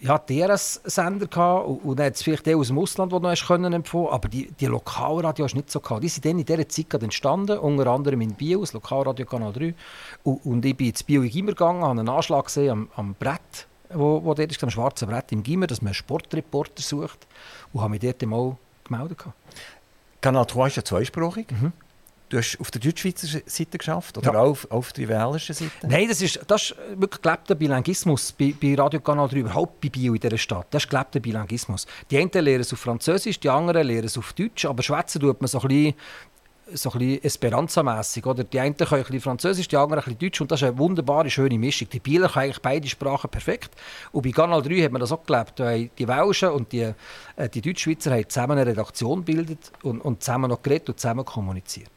Speaker 3: ja, DRS-Sender gehabt und, und dann hat es vielleicht die aus dem Ausland, die noch hast können empfohlen aber die, die Lokalradio hast du nicht so gehabt. Die sind dann in dieser Zeit entstanden, unter anderem in Biel, das Lokalradio Kanal 3. Und, und ich bin ins Biel in Gimmer gegangen, habe einen Anschlag gesehen am, am Brett, wo, wo dort ist, am schwarzen Brett im Gimmer, dass man einen Sportreporter sucht und habe mich dort mal gemeldet.
Speaker 2: Kanal 2 ist ja zweisprachig.
Speaker 3: Mhm.
Speaker 2: Du hast auf der deutschschweizer Seite geschafft oder
Speaker 3: Ja.
Speaker 2: auch auf, auf der wälischen Seite?
Speaker 3: Nein, das ist, das ist wirklich gelebter Bilinguismus bei, bei Radio Kanal 3, überhaupt bei Bio in dieser Stadt. Das ist gelebter Bilinguismus. Die einen lernen es auf Französisch, die anderen lernen es auf Deutsch, aber schwätzen tut man so ein bisschen so ein bisschen Esperanza-mässig. Oder? Die einen können ein bisschen Französisch, die anderen ein bisschen Deutsch. Und das ist eine wunderbare, schöne Mischung. Die Bieler können eigentlich beide Sprachen perfekt. Und bei Kanal 3 hat man das auch gelebt. Die Welschen und die, äh, die Deutschschweizer haben zusammen eine Redaktion gebildet und, und zusammen noch geredet und zusammen kommuniziert.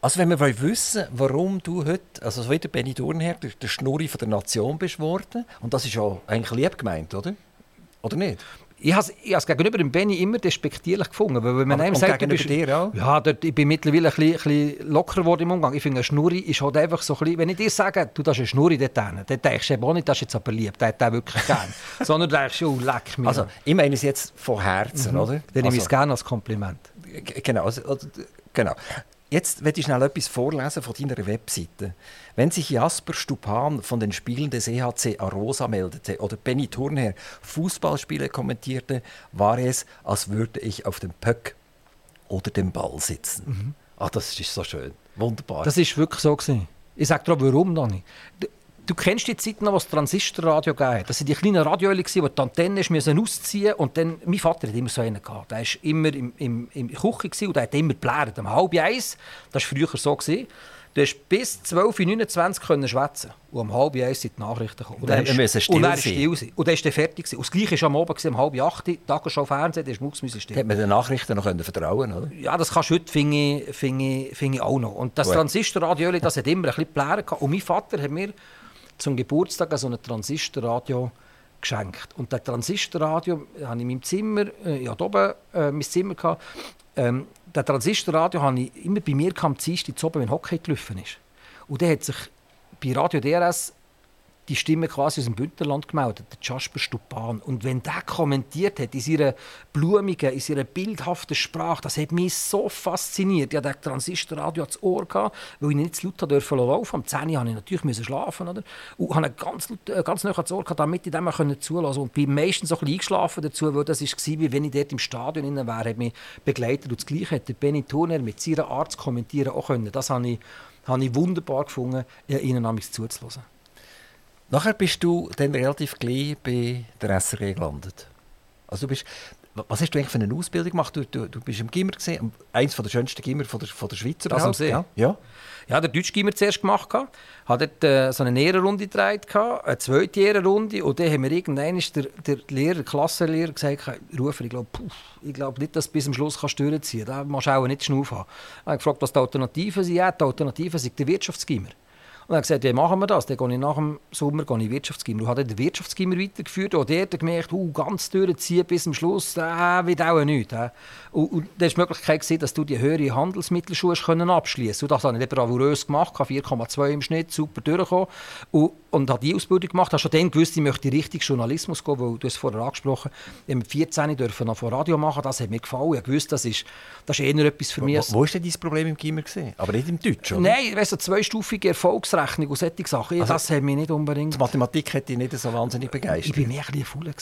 Speaker 2: Also wenn wir wissen warum du heute, also so wie der Benny Thurnherr, der, der Schnurri von der Nation bist worden, und das ist ja eigentlich lieb gemeint, oder? Oder nicht?
Speaker 3: Ich habe es gegenüber dem Benny immer despektierlich gefunden. Weil wenn man einem sagt, du bist,
Speaker 2: dir auch?
Speaker 3: Ja, dort, ich bin mittlerweile ein bisschen, ein bisschen lockerer geworden im Umgang. Ich finde, eine Schnurri ist halt einfach so ein bisschen, wenn ich dir sage, du, das ist eine Schnurri dort hinten, dann denkst du eben auch nicht, das ist jetzt aber lieb, der hat den wirklich gern. Sondern du denkst, oh, leck mich.
Speaker 2: Also ich meine es jetzt von Herzen, oder?
Speaker 3: dann nehme ich
Speaker 2: also,
Speaker 3: es gerne als Kompliment.
Speaker 2: Genau, also, genau. Jetzt werde ich schnell etwas vorlesen von deiner Webseite. Wenn sich Jasper Stupan von den Spielen des EHC Arosa meldete oder Benny Thurnherr Fußballspiele kommentierte, war es, als würde ich auf dem Pöck oder dem Ball sitzen. Ah, das ist so schön. Wunderbar.
Speaker 3: Das ist wirklich so. Gewesen. Ich sage dir warum, Dani. Du, kennst die Zeiten noch, wo es Transistorradio gab. Das waren die kleinen Radioöle, die die Antenne hast müssen ausziehen und dann, Mein Vater hat immer so einen gehabt. Der war immer im, im, im Küche und der hat immer geblärt. Um halb eins, das war früher so. Gewesen. Du hast bis 12.29 Uhr schwätzen und um halb eins sind die Nachrichten gekommen. Und
Speaker 2: Dann
Speaker 3: ist-
Speaker 2: müssen still
Speaker 3: und dann still sein. Und dann ist er fertig. Gewesen. Und das Gleiche war am Abend, um halb acht, Tagesschau Fernsehen, da musste man still.
Speaker 2: Hätte man den Nachrichten noch können vertrauen oder?
Speaker 3: Ja, das kannst du heute, finde ich, finde ich, finde ich auch noch. Und das. Transistorradio, das hat immer ein bisschen gehabt. Und mein Vater hat mir zum Geburtstag so ein Transistorradio geschenkt. Und das Transistorradio habe ich in meinem Zimmer, äh, hatte oben äh, mein Zimmer, gehabt. Ähm, das Transistorradio habe ich immer bei mir am Dienstag oben, wenn Hockey gelaufen ist. Und dann hat sich bei Radio DRS die Stimme quasi aus dem Bündnerland gemeldet, der Jasper Stupan. Und wenn der kommentiert hat, in seiner blumigen, in seiner bildhaften Sprache, das hat mich so fasziniert. Ich hatte das Transistorradio ans Ohr, gehabt, weil ich nicht zu laut durfte laufen. Am 10 Uhr musste ich natürlich müssen schlafen. Oder? Und habe ganz, äh, ganz nah ans Ohr, gehabt, damit ich dem zulassen konnte. Und bin meistens so ein bisschen eingeschlafen dazu, weil das war, wie wenn ich dort im Stadion drin wäre, hat mich begleitet. Und das Gleiche hat der Benny Turner mit seiner Art zu kommentieren auch können. Das habe ich, habe ich wunderbar gefunden, äh, ihnen zuzulassen.
Speaker 2: Nachher bist du dann relativ gleich bei der SRG gelandet. Also du bist, was hast du eigentlich für eine Ausbildung gemacht? Du, du, du bist im Gimmer gesehen, eins der schönsten Gimmer von der, von der Schweiz.
Speaker 3: Das am See?
Speaker 2: Ja. ja.
Speaker 3: Ja, der Deutschgimmer zuerst gemacht. gehabt. Hat dort äh, so eine Ehrenrunde gedreht, gehabt, eine zweite Ehrenrunde. Und dann haben wir irgendwann der, der Lehrer, der Klassenlehrer gesagt, Rufer, ich glaube ich glaub nicht, dass du bis zum Schluss kannst durchziehen kannst. Da musst du auch nicht schnaufen haben. Ich habe gefragt, was die Alternativen sind. Ja, die Alternativen sind der Wirtschaftsgimmer. Und er hat gesagt, wie machen wir das? Dann gehe ich nach dem Sommer in den Wirtschaftsgimmer. Und habe den Wirtschaftsgimmer weitergeführt. Und dort gemerkt, uh, ganz durchziehen bis zum Schluss, äh, wird auch nichts. Äh. Und, und da war die Möglichkeit, gewesen, dass du die höhere Handelsmittelschule abschließen Und das habe ich bravourös gemacht, habe 4,2 im Schnitt, super durchgekommen. Und, und habe die Ausbildung gemacht. Ich habe schon dann gewusst, ich möchte in Richtung Journalismus gehen, weil du es vorher angesprochen hast. Ich mit 14 dürfen noch vor Radio machen, das hat mir gefallen. Ich gewusst, das ist, das ist eher etwas für mich.
Speaker 2: Wo, wo war denn dein Problem im Gimmer? Aber nicht im Deutsch, oder?
Speaker 3: Nein, weißt du, zweistufige Erfolgsrechnung und solche Sachen,
Speaker 2: Also-
Speaker 3: das hat mich nicht unbedingt...
Speaker 2: Die Mathematik hat dich nicht so wahnsinnig
Speaker 3: Ich
Speaker 2: begeistert.
Speaker 3: bin mehr ein bisschen faul.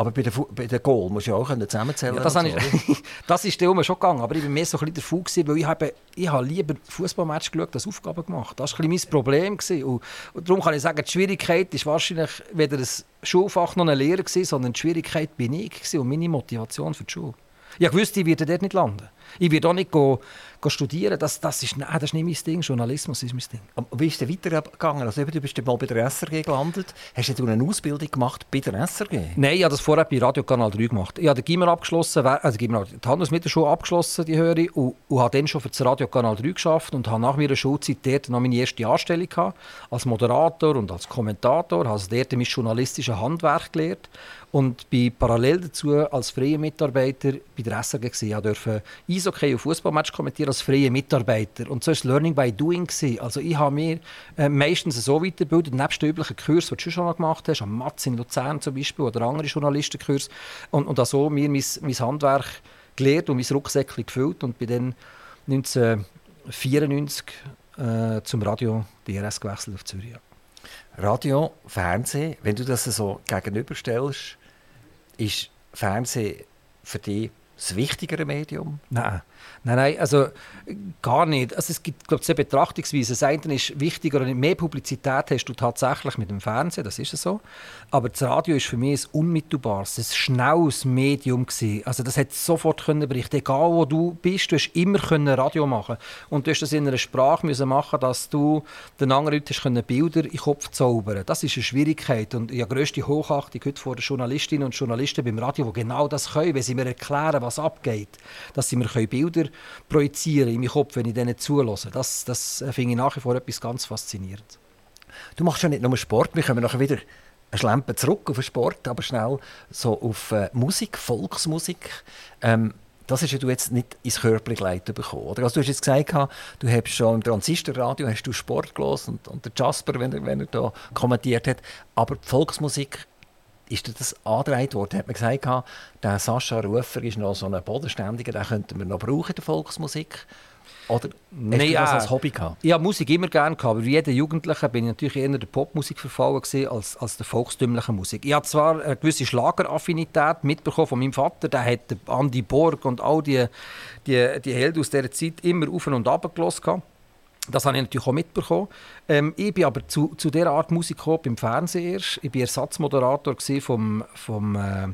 Speaker 2: Aber bei den, bei den Goal musst du ja auch zusammenzählen
Speaker 3: Ja, das,
Speaker 2: so,
Speaker 3: ich, das ist dann schon gegangen, aber ich war mehr so ein bisschen der Fuhl, gewesen, weil ich habe, ich habe lieber Fußballmatch geschaut als Aufgaben gemacht. Das war ein bisschen mein Problem. Gewesen. Und, und darum kann ich sagen, die Schwierigkeit ist wahrscheinlich weder ein Schulfach noch eine Lehre, gewesen, sondern die Schwierigkeit bin ich gewesen und meine Motivation für die Schule. Ich wusste, ich werde dort nicht landen. Ich werde auch nicht go studieren. Das, das, ist, nein, das ist nicht mein Ding. Journalismus ist mein Ding.
Speaker 2: Wie ist es weitergegangen? Also eben, du bist mal bei der SRG gelandet. Hast du eine Ausbildung gemacht bei der SRG?
Speaker 3: Nein, ich habe das vorher bei Radio Kanal 3 gemacht. Ich habe den Gimmer abgeschlossen, also Gimmer, die Handelsmittelschule abgeschlossen, die höre ich, und, und habe dann schon für das Radio Kanal 3 geschafft und habe nach meiner Schulzeit dort noch meine erste Anstellung gehabt, als Moderator und als Kommentator, habe also dort mein journalistisches Handwerk gelernt und bin parallel dazu als freier Mitarbeiter bei der SRG. Ich durfte Eishockey und Fußballmatch kommentieren, als freier Mitarbeiter. Und so es Learning by Doing. Also ich habe mir äh, meistens so weitergebildet, nebst den üblichen Kurs, die du schon mal gemacht hast, am Matz in Luzern zum Beispiel oder andere Journalistenkurs. Und, und so mir mein, mein Handwerk gelernt und mein Rucksäckchen gefüllt und bin dann 1994 äh, zum Radio DRS gewechselt auf Zürich.
Speaker 2: Radio, Fernsehen, wenn du das so gegenüberstellst, ist Fernsehen für dich das wichtigere Medium?
Speaker 3: Nein. Nein, nein, also gar nicht. Also es gibt glaube ich, zwei Betrachtungsweisen. Das eine ist wichtiger und mehr Publizität hast du tatsächlich mit dem Fernsehen, das ist so. Aber das Radio ist für mich ein unmittelbares, ein schnelles Medium gewesen. Also das hat sofort können berichten. Egal wo du bist, du hast immer können Radio machen. Und du hast das in einer Sprache müssen machen, dass du den anderen Leuten können Bilder in den Kopf zaubern. Das ist eine Schwierigkeit und ich habe grösste Hochachtung heute vor den Journalistinnen und Journalisten beim Radio, die genau das können, wenn sie mir erklären, was abgeht, dass sie mir Bilder projizieren in meinem Kopf, wenn ich denen zulasse. Das, das finde ich nach wie vor etwas ganz faszinierend.
Speaker 2: Du machst ja nicht nur Sport, wir kommen nachher wieder ein Schlempen zurück auf den Sport, aber schnell so auf äh, Musik, Volksmusik. Ähm, das hast du jetzt nicht ins Körper geleitet bekommen. Oder? Also du hast jetzt gesagt, du hast schon im Transistorradio hast du Sport gelesen und, und der Jasper, wenn er, wenn er da kommentiert hat. Aber die Volksmusik ist dir das angereiht worden? Hat man gesagt, der Sascha Rufer ist noch so ein Bodenständiger, den könnten wir noch brauchen in der Volksmusik? Oder
Speaker 3: nee, hast du das als Hobby gehabt? Ich habe Musik immer gerne gehabt, aber wie jeder Jugendliche bin ich natürlich eher der Popmusik verfallen als, als der volkstümlichen Musik. Ich habe zwar eine gewisse Schlageraffinität mitbekommen von meinem Vater, der hat Andy Borg und all die, die, die Helden aus dieser Zeit immer auf und ab gelassen. Das habe ich natürlich auch mitbekommen. Ähm, ich bin aber zu, zu dieser Art Musik gekommen, beim Fernsehen erst. Ich war Ersatzmoderator vom, vom, äh,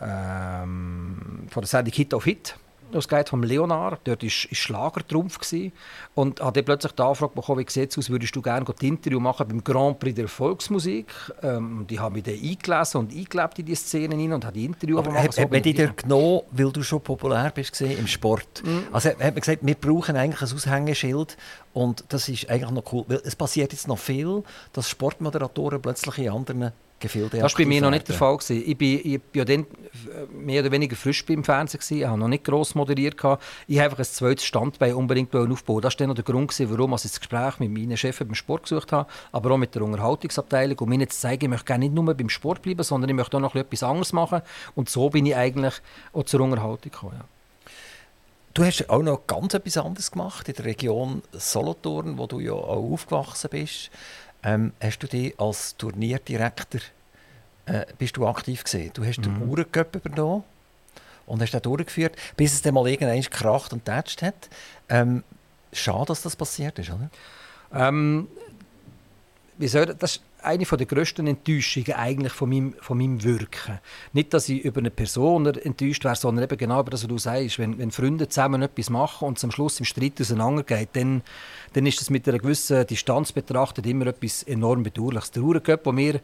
Speaker 3: ähm, von der Sendung Hit auf Hit das geht vom Leonard, dort war Schlagertrumpf gewesen, und habe plötzlich die Anfrage bekommen, wie sieht es aus, würdest du gerne ein Interview machen beim Grand Prix der Volksmusik? Ähm, die haben mich dann eingelesen und eingelebt in die Szenen rein und habe die Interviews
Speaker 2: gemacht. Hat, so hat man dich genommen, weil du schon populär bist im Sport? Mhm. Also hat man gesagt, wir brauchen eigentlich ein Aushängeschild und das ist eigentlich noch cool, weil es passiert jetzt noch viel, dass Sportmoderatoren plötzlich in anderen Gefilde
Speaker 3: Das war bei mir noch nicht der Fall. Gewesen. Ich war ich bin ja dann äh, mehr oder weniger frisch beim Fernsehen. Gewesen. Ich habe noch nicht gross moderiert. Ich habe einfach ein zweites Standbein unbedingt aufbauen. Das war dann noch der Grund, gewesen, warum ich das Gespräch mit meinen Chefs beim Sport gesucht habe, aber auch mit der Unterhaltungsabteilung, um ihnen zu zeigen, ich möchte gerne nicht nur beim Sport bleiben, sondern ich möchte auch noch etwas anderes machen. Und so bin ich eigentlich auch zur Unterhaltung gekommen. Ja.
Speaker 2: Du hast auch noch ganz etwas anderes gemacht in der Region Solothurn, wo du ja auch aufgewachsen bist. Ähm, hast du dich als Turnierdirektor äh, bist du aktiv gewesen? Du hast mhm. den Uhrencup übernommen und hast den durchgeführt, bis es dann mal irgendwann gekracht und tätscht hat. Ähm, schade, dass das passiert ist, oder?
Speaker 3: Ähm, wie soll das, eine der grössten Enttäuschungen eigentlich von meinem, von meinem Wirken. Nicht, dass ich über eine Person enttäuscht wäre, sondern eben genau über das, was du sagst. Wenn, wenn Freunde zusammen etwas machen und am Schluss im Streit auseinandergeht, dann, dann ist das mit einer gewissen Distanz betrachtet immer etwas enorm Bedauerliches. Der Uhrencup, den wir äh,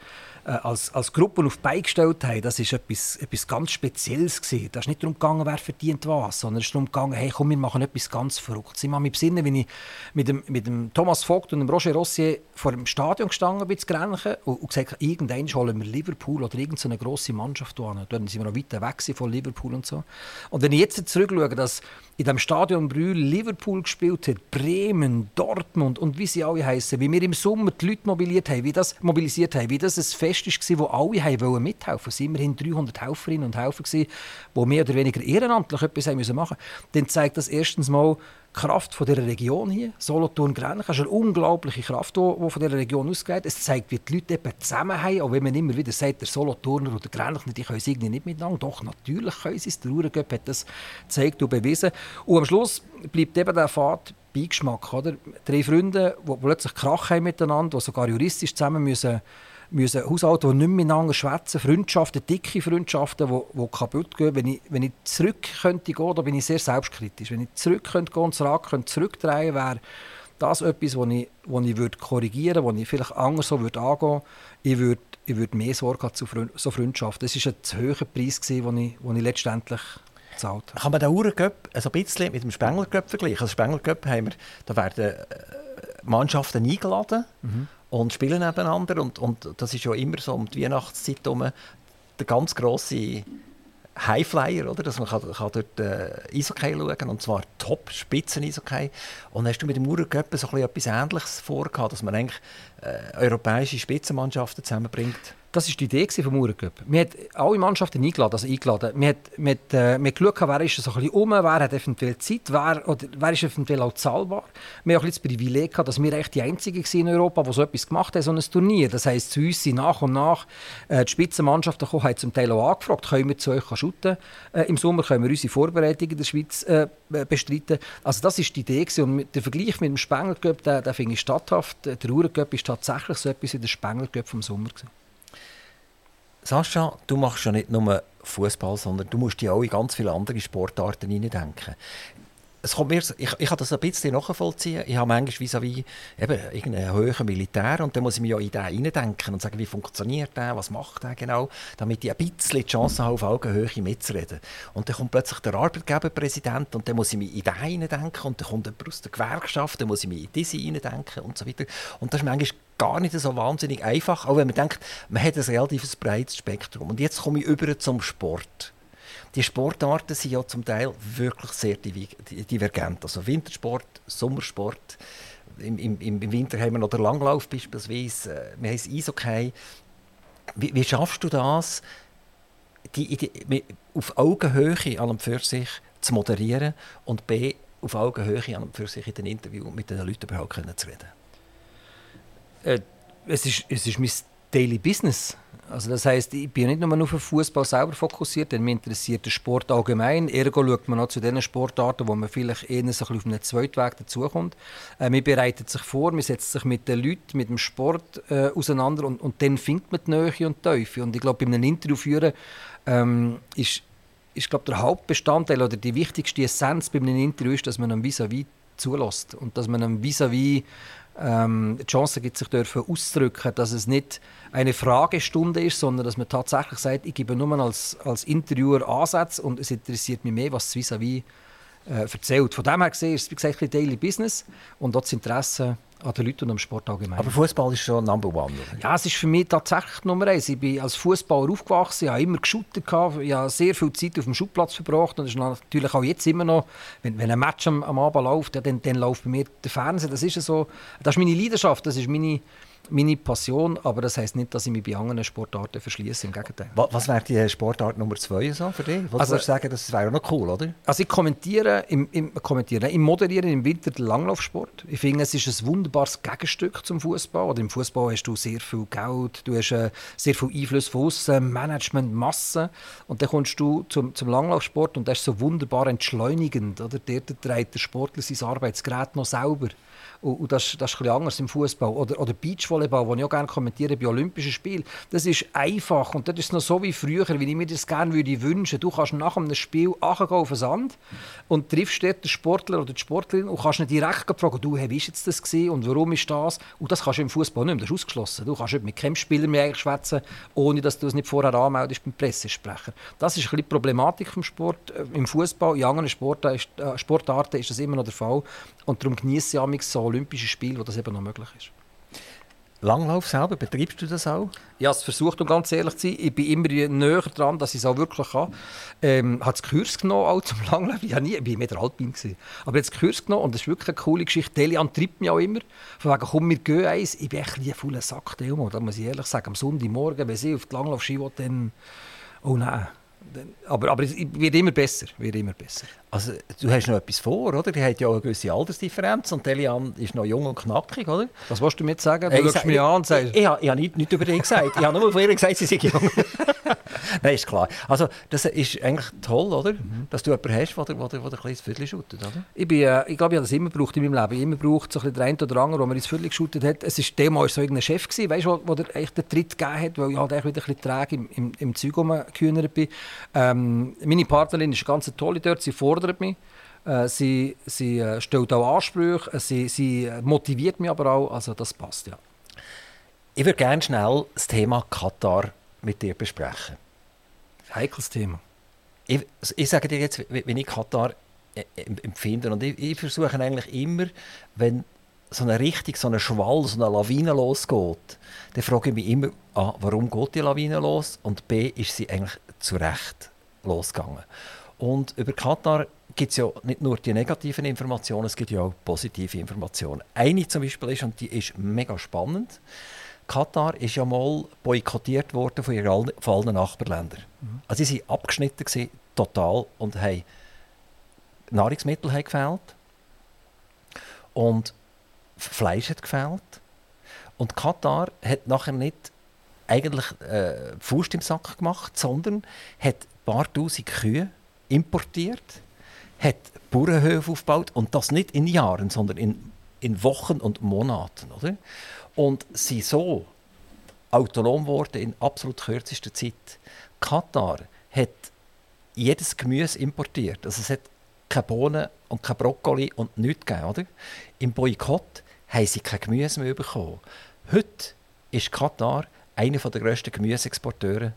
Speaker 3: als, als Gruppe auf beigestellt haben, das ist etwas, etwas ganz Spezielles gewesen. Da ist nicht darum gegangen, wer verdient was, sondern es ist darum gegangen, hey, komm, wir machen etwas ganz Verrücktes. Ich mache mich besinnen, wenn ich mit dem, mit dem Thomas Vogt und dem Roger Rossier vor dem Stadion gestanden bin, zu Grenchen, und, und gesagt, irgendwann holen wir Liverpool oder irgendeine grosse Mannschaft an. Dann sind wir noch weiter weg von Liverpool und so. Und wenn ich jetzt zurückschaue, dass in dem Stadion Brühl Liverpool gespielt hat, Bremen, Dortmund und wie sie alle heißen, wie wir im Sommer die Leute mobilisiert haben, wie das, mobilisiert haben, wie das ein Fest war, wo alle haben mithelfen wollten. Es waren immerhin 300 Helferinnen und Helfer, die mehr oder weniger ehrenamtlich etwas machen mussten. Dann zeigt das erstens mal, Kraft von dieser Region hier, Solothurn-Grenchen, ist eine unglaubliche Kraft, die von dieser Region ausgeht. Es zeigt, wie die Leute eben zusammenhalten, auch wenn man immer wieder sagt, der Solothurner oder der Grenchen, die können es irgendwie nicht miteinander. Doch, natürlich können sie es. Der Uhrenköp hat das gezeigt und bewiesen. Und am Schluss bleibt eben der Pfad Beigeschmack. Oder? Drei Freunde, die plötzlich Krach haben miteinander, die sogar juristisch zusammen müssen müssen Haushalte, die nicht miteinander schwätzen, Freundschaften, dicke Freundschaften, die, die kaputt gehen. Wenn ich, wenn ich zurück könnte gehen, da bin ich sehr selbstkritisch. Wenn ich zurück könnte gehen und das Rad könnte zurückdrehen wäre das etwas, was ich, was ich würde korrigieren würde, was ich vielleicht anders so würde angehen Ich würde, ich würde mehr Sorge haben zu Freund, so Freundschaften. Das war ein zu hoher Preis, den ich, den ich letztendlich gezahlt habe.
Speaker 2: Kann man den Uhrencup also ein bisschen mit dem Spengler-Cup vergleichen? Also Spengler-Cup haben wir, da werden äh, Mannschaften eingeladen mhm und spielen nebeneinander. Und, und das ist ja immer so um die Weihnachtszeit herum der ganz grosse Highflyer, oder? Dass man kann, kann dort äh, Eishockey schauen kann, und zwar top spitzen eishockey Und hast du mit dem Murerköppen so etwas Ähnliches vorgehabt, dass man eigentlich äh, europäische Spitzenmannschaften zusammenbringt?
Speaker 3: Das war die Idee vom Uhrencup. Wir haben alle Mannschaften eingeladen. Also eingeladen. Wir haben, wir haben, wer ist so ein bisschen um, wer hat eventuell Zeit, wer, oder wer ist eventuell auch zahlbar. Wir haben auch ein das Privileg gehabt, dass wir echt die Einzigen in Europa, die so etwas gemacht haben, so ein Turnier. Das heisst, zu uns sind nach und nach äh, die Spitzenmannschaften gekommen, haben zum Teil auch angefragt, können wir zu euch shooten. Äh, Im Sommer können wir unsere Vorbereitung in der Schweiz äh, bestreiten. Also das ist die Idee und der Vergleich mit dem Spengler-Cup, den finde ich statthaft. Der Uhrencup ist tatsächlich so etwas wie der Spengler-Cup vom Sommer gewesen.
Speaker 2: Sascha, du machst ja nicht nur Fußball, sondern du musst ja auch in ganz viele andere Sportarten hineindenken. Es kommt mir, ich, ich kann das ein bisschen nachvollziehen. Ich habe manchmal vis-à-vis irgendeinen hohen Militär und dann muss ich mich ja in den hineindenken und sagen, wie funktioniert der, was macht der genau, damit ich ein bisschen die Chance habe, auf Augenhöhe mitzureden. Und dann kommt plötzlich der Arbeitgeberpräsident und dann muss ich mich in den hineindenken und dann kommt jemand aus der Gewerkschaft, dann muss ich mich in diese hineindenken und so weiter. Und das ist manchmal gar nicht so wahnsinnig einfach, auch wenn man denkt, man hat ein relativ breites Spektrum. Und jetzt komme ich über zum Sport. Die Sportarten sind ja zum Teil wirklich sehr divergent. Also Wintersport, Sommersport, im, im, im Winter haben wir noch den Langlauf beispielsweise, äh, wir haben das Eishockey. Wie, wie schaffst du das, die, die, auf Augenhöhe an und für sich zu moderieren und B, auf Augenhöhe an und für sich in den Interview mit den Leuten überhaupt zu reden?
Speaker 3: Äh, es, ist, es ist mein Daily Business. Also das heißt, ich bin nicht nur auf den Fußball selber fokussiert, denn mich interessiert der Sport allgemein. Ergo schaut man auch zu den Sportarten, wo man vielleicht eher so ein auf einen Zweitweg dazukommt. Äh, man bereitet sich vor, man setzt sich mit den Leuten, mit dem Sport äh, auseinander und, und dann findet man die Nähe und die Teufel. Und ich glaube, bei einem Interview führen ähm, ist, ist glaube der Hauptbestandteil oder die wichtigste Essenz bei einem Interview ist, dass man einem vis-à-vis -vis zulässt und dass man einem vis-à-vis -vis ähm, die Chance gibt, sich dürfen auszudrücken, dass es nicht eine Fragestunde ist, sondern dass man tatsächlich sagt, ich gebe nur als, als Interviewer Ansätze und es interessiert mich mehr, was vis-à-vis äh, erzählt. Von dem her gesehen ist es wie gesagt ein Daily Business und auch das Interesse an den Leuten und am Sport allgemein.
Speaker 2: Aber Fußball ist schon Number One,
Speaker 3: oder? Ja, es ist für mich tatsächlich Nummer eins. Ich bin als Fußballer aufgewachsen, ich habe immer geshootet, ich habe sehr viel Zeit auf dem Schubplatz verbracht und das ist natürlich auch jetzt immer noch, wenn, wenn ein Match am, am Abend läuft, ja, dann, dann läuft bei mir der Fernseher. Das ist so, das ist meine Leidenschaft, das ist meine meine Passion, aber das heisst nicht, dass ich mich bei anderen Sportarten verschließe. Im Gegenteil.
Speaker 2: Was, was wäre die Sportart Nummer zwei so für dich? Was also, würdest du sagen, das wäre noch cool, oder?
Speaker 3: Also ich kommentiere im, im, kommentiere, im Moderieren im Winter den Langlaufsport. Ich finde, es ist ein wunderbares Gegenstück zum Fußball. Oder Im Fußball hast du sehr viel Geld, du hast äh, sehr viel Einfluss von außen, Management, Masse. Und dann kommst du zum, zum Langlaufsport und das ist so wunderbar entschleunigend. Oder? Dort trägt der Sportler sein Arbeitsgerät noch selber. Und, und das, das ist ein anders im Fußball. Oder, oder Beachvolleyball, den ich auch gerne kommentiere bei Olympischen Spielen. Das ist einfach und das ist noch so wie früher, wie ich mir das gerne würde wünschen. Du kannst nach einem Spiel auf den Sand und triffst dort den Sportler oder die Sportlerin und kannst ihn direkt fragen, du, hey, wie war das gewesen und warum ist das? Und das kannst du im Fußball nicht mehr, das ist ausgeschlossen. Du kannst nicht mit keinem Spieler mehr schwätzen, ohne dass du es nicht vorher anmeldest beim Pressesprecher. Das ist ein bisschen die Problematik im Sport, äh, im Fußball. In anderen Sportarten ist, äh, Sportarten ist das immer noch der Fall. Und darum genieße ich so Olympische Spiele, wo das eben noch möglich ist.
Speaker 2: Langlauf selber, betreibst du das auch?
Speaker 3: Ja, es versucht, um ganz ehrlich zu sein. Ich bin immer näher dran, dass ich es auch wirklich kann. Ähm, habe den Kurs genommen auch zum Langlauf. Ich nie, ich war mehr der Alpin. Gewesen. Aber jetzt Kurs genommen und das ist wirklich eine coole Geschichte. Delian treibt mich auch immer. Von wegen, komm, wir gehen eins. Ich bin echt ein fauler Sack, Delmo. Da muss ich ehrlich sagen. Am Sonntagmorgen, wenn sie auf die Langlaufski will, dann... Oh nein. Aber, aber es wird immer besser, wird immer besser.
Speaker 2: Also, du hast noch etwas vor, oder? Die hat ja auch eine gewisse Altersdifferenz und Elian ist noch jung und knackig, oder?
Speaker 3: Was willst du mir sagen? Du schaust mich an und sagst...
Speaker 2: Ich, ich, ich habe nichts nicht über dich gesagt. ich habe nur von ihr gesagt, sie sei jung. Nein, ist klar. Also, das ist eigentlich toll, oder? Mhm. Dass du jemanden hast, der, der, der ein kleines Viertel shootet, oder?
Speaker 3: Ich, bin, äh, ich glaube, ich habe das immer gebraucht in meinem Leben. Ich immer gebraucht, so ein bisschen der eine oder andere, der mir ins Viertel geshootet hat. Es ist dem so irgendein Chef gewesen, weißt du, wo, der eigentlich den Tritt gegeben hat, weil ich halt wieder ein bisschen träge im, im, im Zeug rumgehühnert bin. Ähm, meine Partnerin ist ganz toll dort, sie fordert mich. Äh, sie, sie äh, stellt auch Ansprüche, äh, sie, sie motiviert mich aber auch, also das passt, ja.
Speaker 2: Ich würde gerne schnell das Thema Katar mit dir besprechen.
Speaker 3: Heikles Thema.
Speaker 2: Ich, ich sage dir jetzt, wenn ich Katar empfinde, und ich, ich versuche eigentlich immer, wenn so eine Richtung, so eine Schwall, so eine Lawine losgeht, dann frage ich mich immer, A, warum geht die Lawine los? Und B, ist sie eigentlich zu Recht losgegangen. Und über Katar gibt es ja nicht nur die negativen Informationen, es gibt ja auch positive Informationen. Eine zum Beispiel ist, und die ist mega spannend, Katar ist ja mal boykottiert worden von, ihren, von allen Nachbarländern. Mhm. Also sie waren abgeschnitten, gewesen, total, und haben Nahrungsmittel haben gefehlt und Fleisch hat gefehlt. Und Katar hat nachher nicht eigentlich äh, Fuß im Sack gemacht, sondern hat ein paar tausend Kühe importiert, hat Bauernhöfe aufgebaut und das nicht in Jahren, sondern in, in Wochen und Monaten. Oder? Und sie so autonom geworden in absolut kürzester Zeit. Katar hat jedes Gemüse importiert. Also es hat keine Bohnen und kein Brokkoli und nichts gegeben. Oder? Im Boykott haben sie kein Gemüse mehr bekommen. Heute ist Katar einer der grössten Gemüseexporteure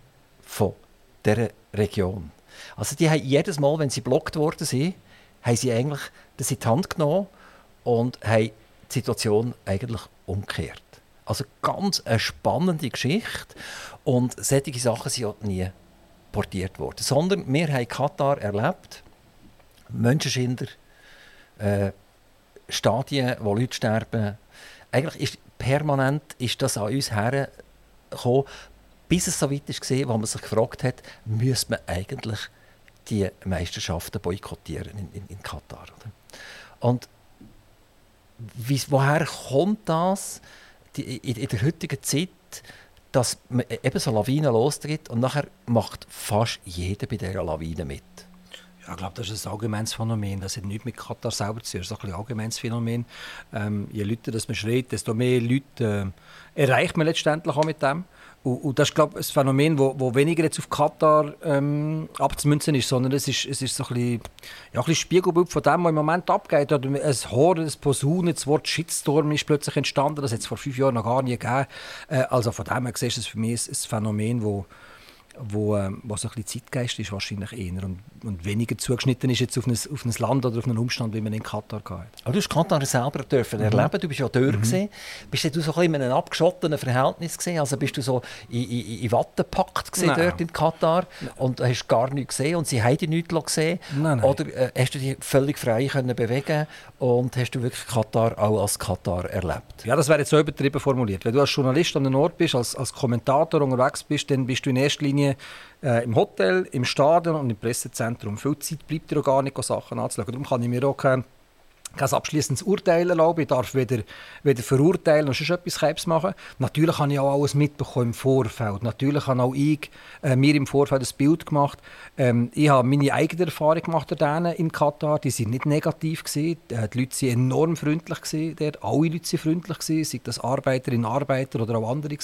Speaker 2: dieser Region. Also die haben jedes Mal, wenn sie blockt worden sind, haben sie eigentlich das in die Hand genommen und haben die Situation eigentlich umgekehrt. Also ganz eine spannende Geschichte und solche Sachen sind auch nie portiert worden. Sondern wir haben Katar erlebt, Menschenschinder, äh, Stadien, wo Leute sterben. Eigentlich ist permanent ist das an uns hergekommen, bis es so weit war, wo man sich gefragt hat, müsste man eigentlich die Meisterschaften boykottieren in, in, in Katar. Oder? Und wie, woher kommt das die, in, in, der heutigen Zeit, dass man eben so Lawinen lostritt und nachher macht fast jeder bei dieser Lawine mit?
Speaker 3: Ja, ich glaube, das ist ein allgemeines Phänomen. Das hat nichts mit Katar selber zu tun. Das ist ein, ein allgemeines Phänomen. Ähm, je lauter das man schreit, desto mehr Leute äh, erreicht man letztendlich auch mit dem. Und, und das ist, glaube ich, ein Phänomen, wo, wo weniger jetzt auf Katar ähm, abzumünzen ist, sondern es ist, es ist so ein bisschen, ja, ein bisschen Spiegelbild von dem, was im Moment abgeht. Oder ein Horn, ein Posaunen, das Wort Shitstorm ist plötzlich entstanden. Das hat es vor fünf Jahren noch gar nie gegeben. Äh, also von dem her gesehen ist es für mich ein, ein Phänomen, das wo, ähm, wo so ein bisschen Zeitgeist ist wahrscheinlich eher und, und weniger zugeschnitten ist jetzt auf ein, auf ein Land oder auf einen Umstand, wie man in Katar geht.
Speaker 2: Aber du hast Katar selber dürfen mhm. erleben, du bist ja dort mhm. gesehen. Bist du so ein in einem abgeschottenen Verhältnis gesehen? Also bist du so in, in, in Watte gepackt dort in Katar nein. und hast gar nichts gesehen und sie haben dich nichts gesehen? Nein, nein. Oder äh, hast du dich völlig frei können bewegen und hast du wirklich Katar auch als Katar erlebt?
Speaker 3: Ja, das wäre jetzt so übertrieben formuliert. Wenn du als Journalist an einem Ort bist, als, als Kommentator unterwegs bist, dann bist du in erster Linie Linie äh, im Hotel, im Stadion und im Pressezentrum. Viel Zeit bleibt dir auch gar nicht, Sachen anzuschauen. Darum kann ich mir auch kein, kein abschließendes Urteil erlauben. Ich darf weder, weder verurteilen noch etwas Krebs machen. Natürlich habe ich auch alles mitbekommen im Vorfeld. Natürlich habe auch ich äh, mir im Vorfeld ein Bild gemacht. Ähm, ich habe meine eigene Erfahrung gemacht denen in Katar. Die waren nicht negativ gewesen. Äh, die Leute waren enorm freundlich gewesen. Alle Leute waren freundlich sei das Arbeiterinnen, Arbeiter oder auch andere.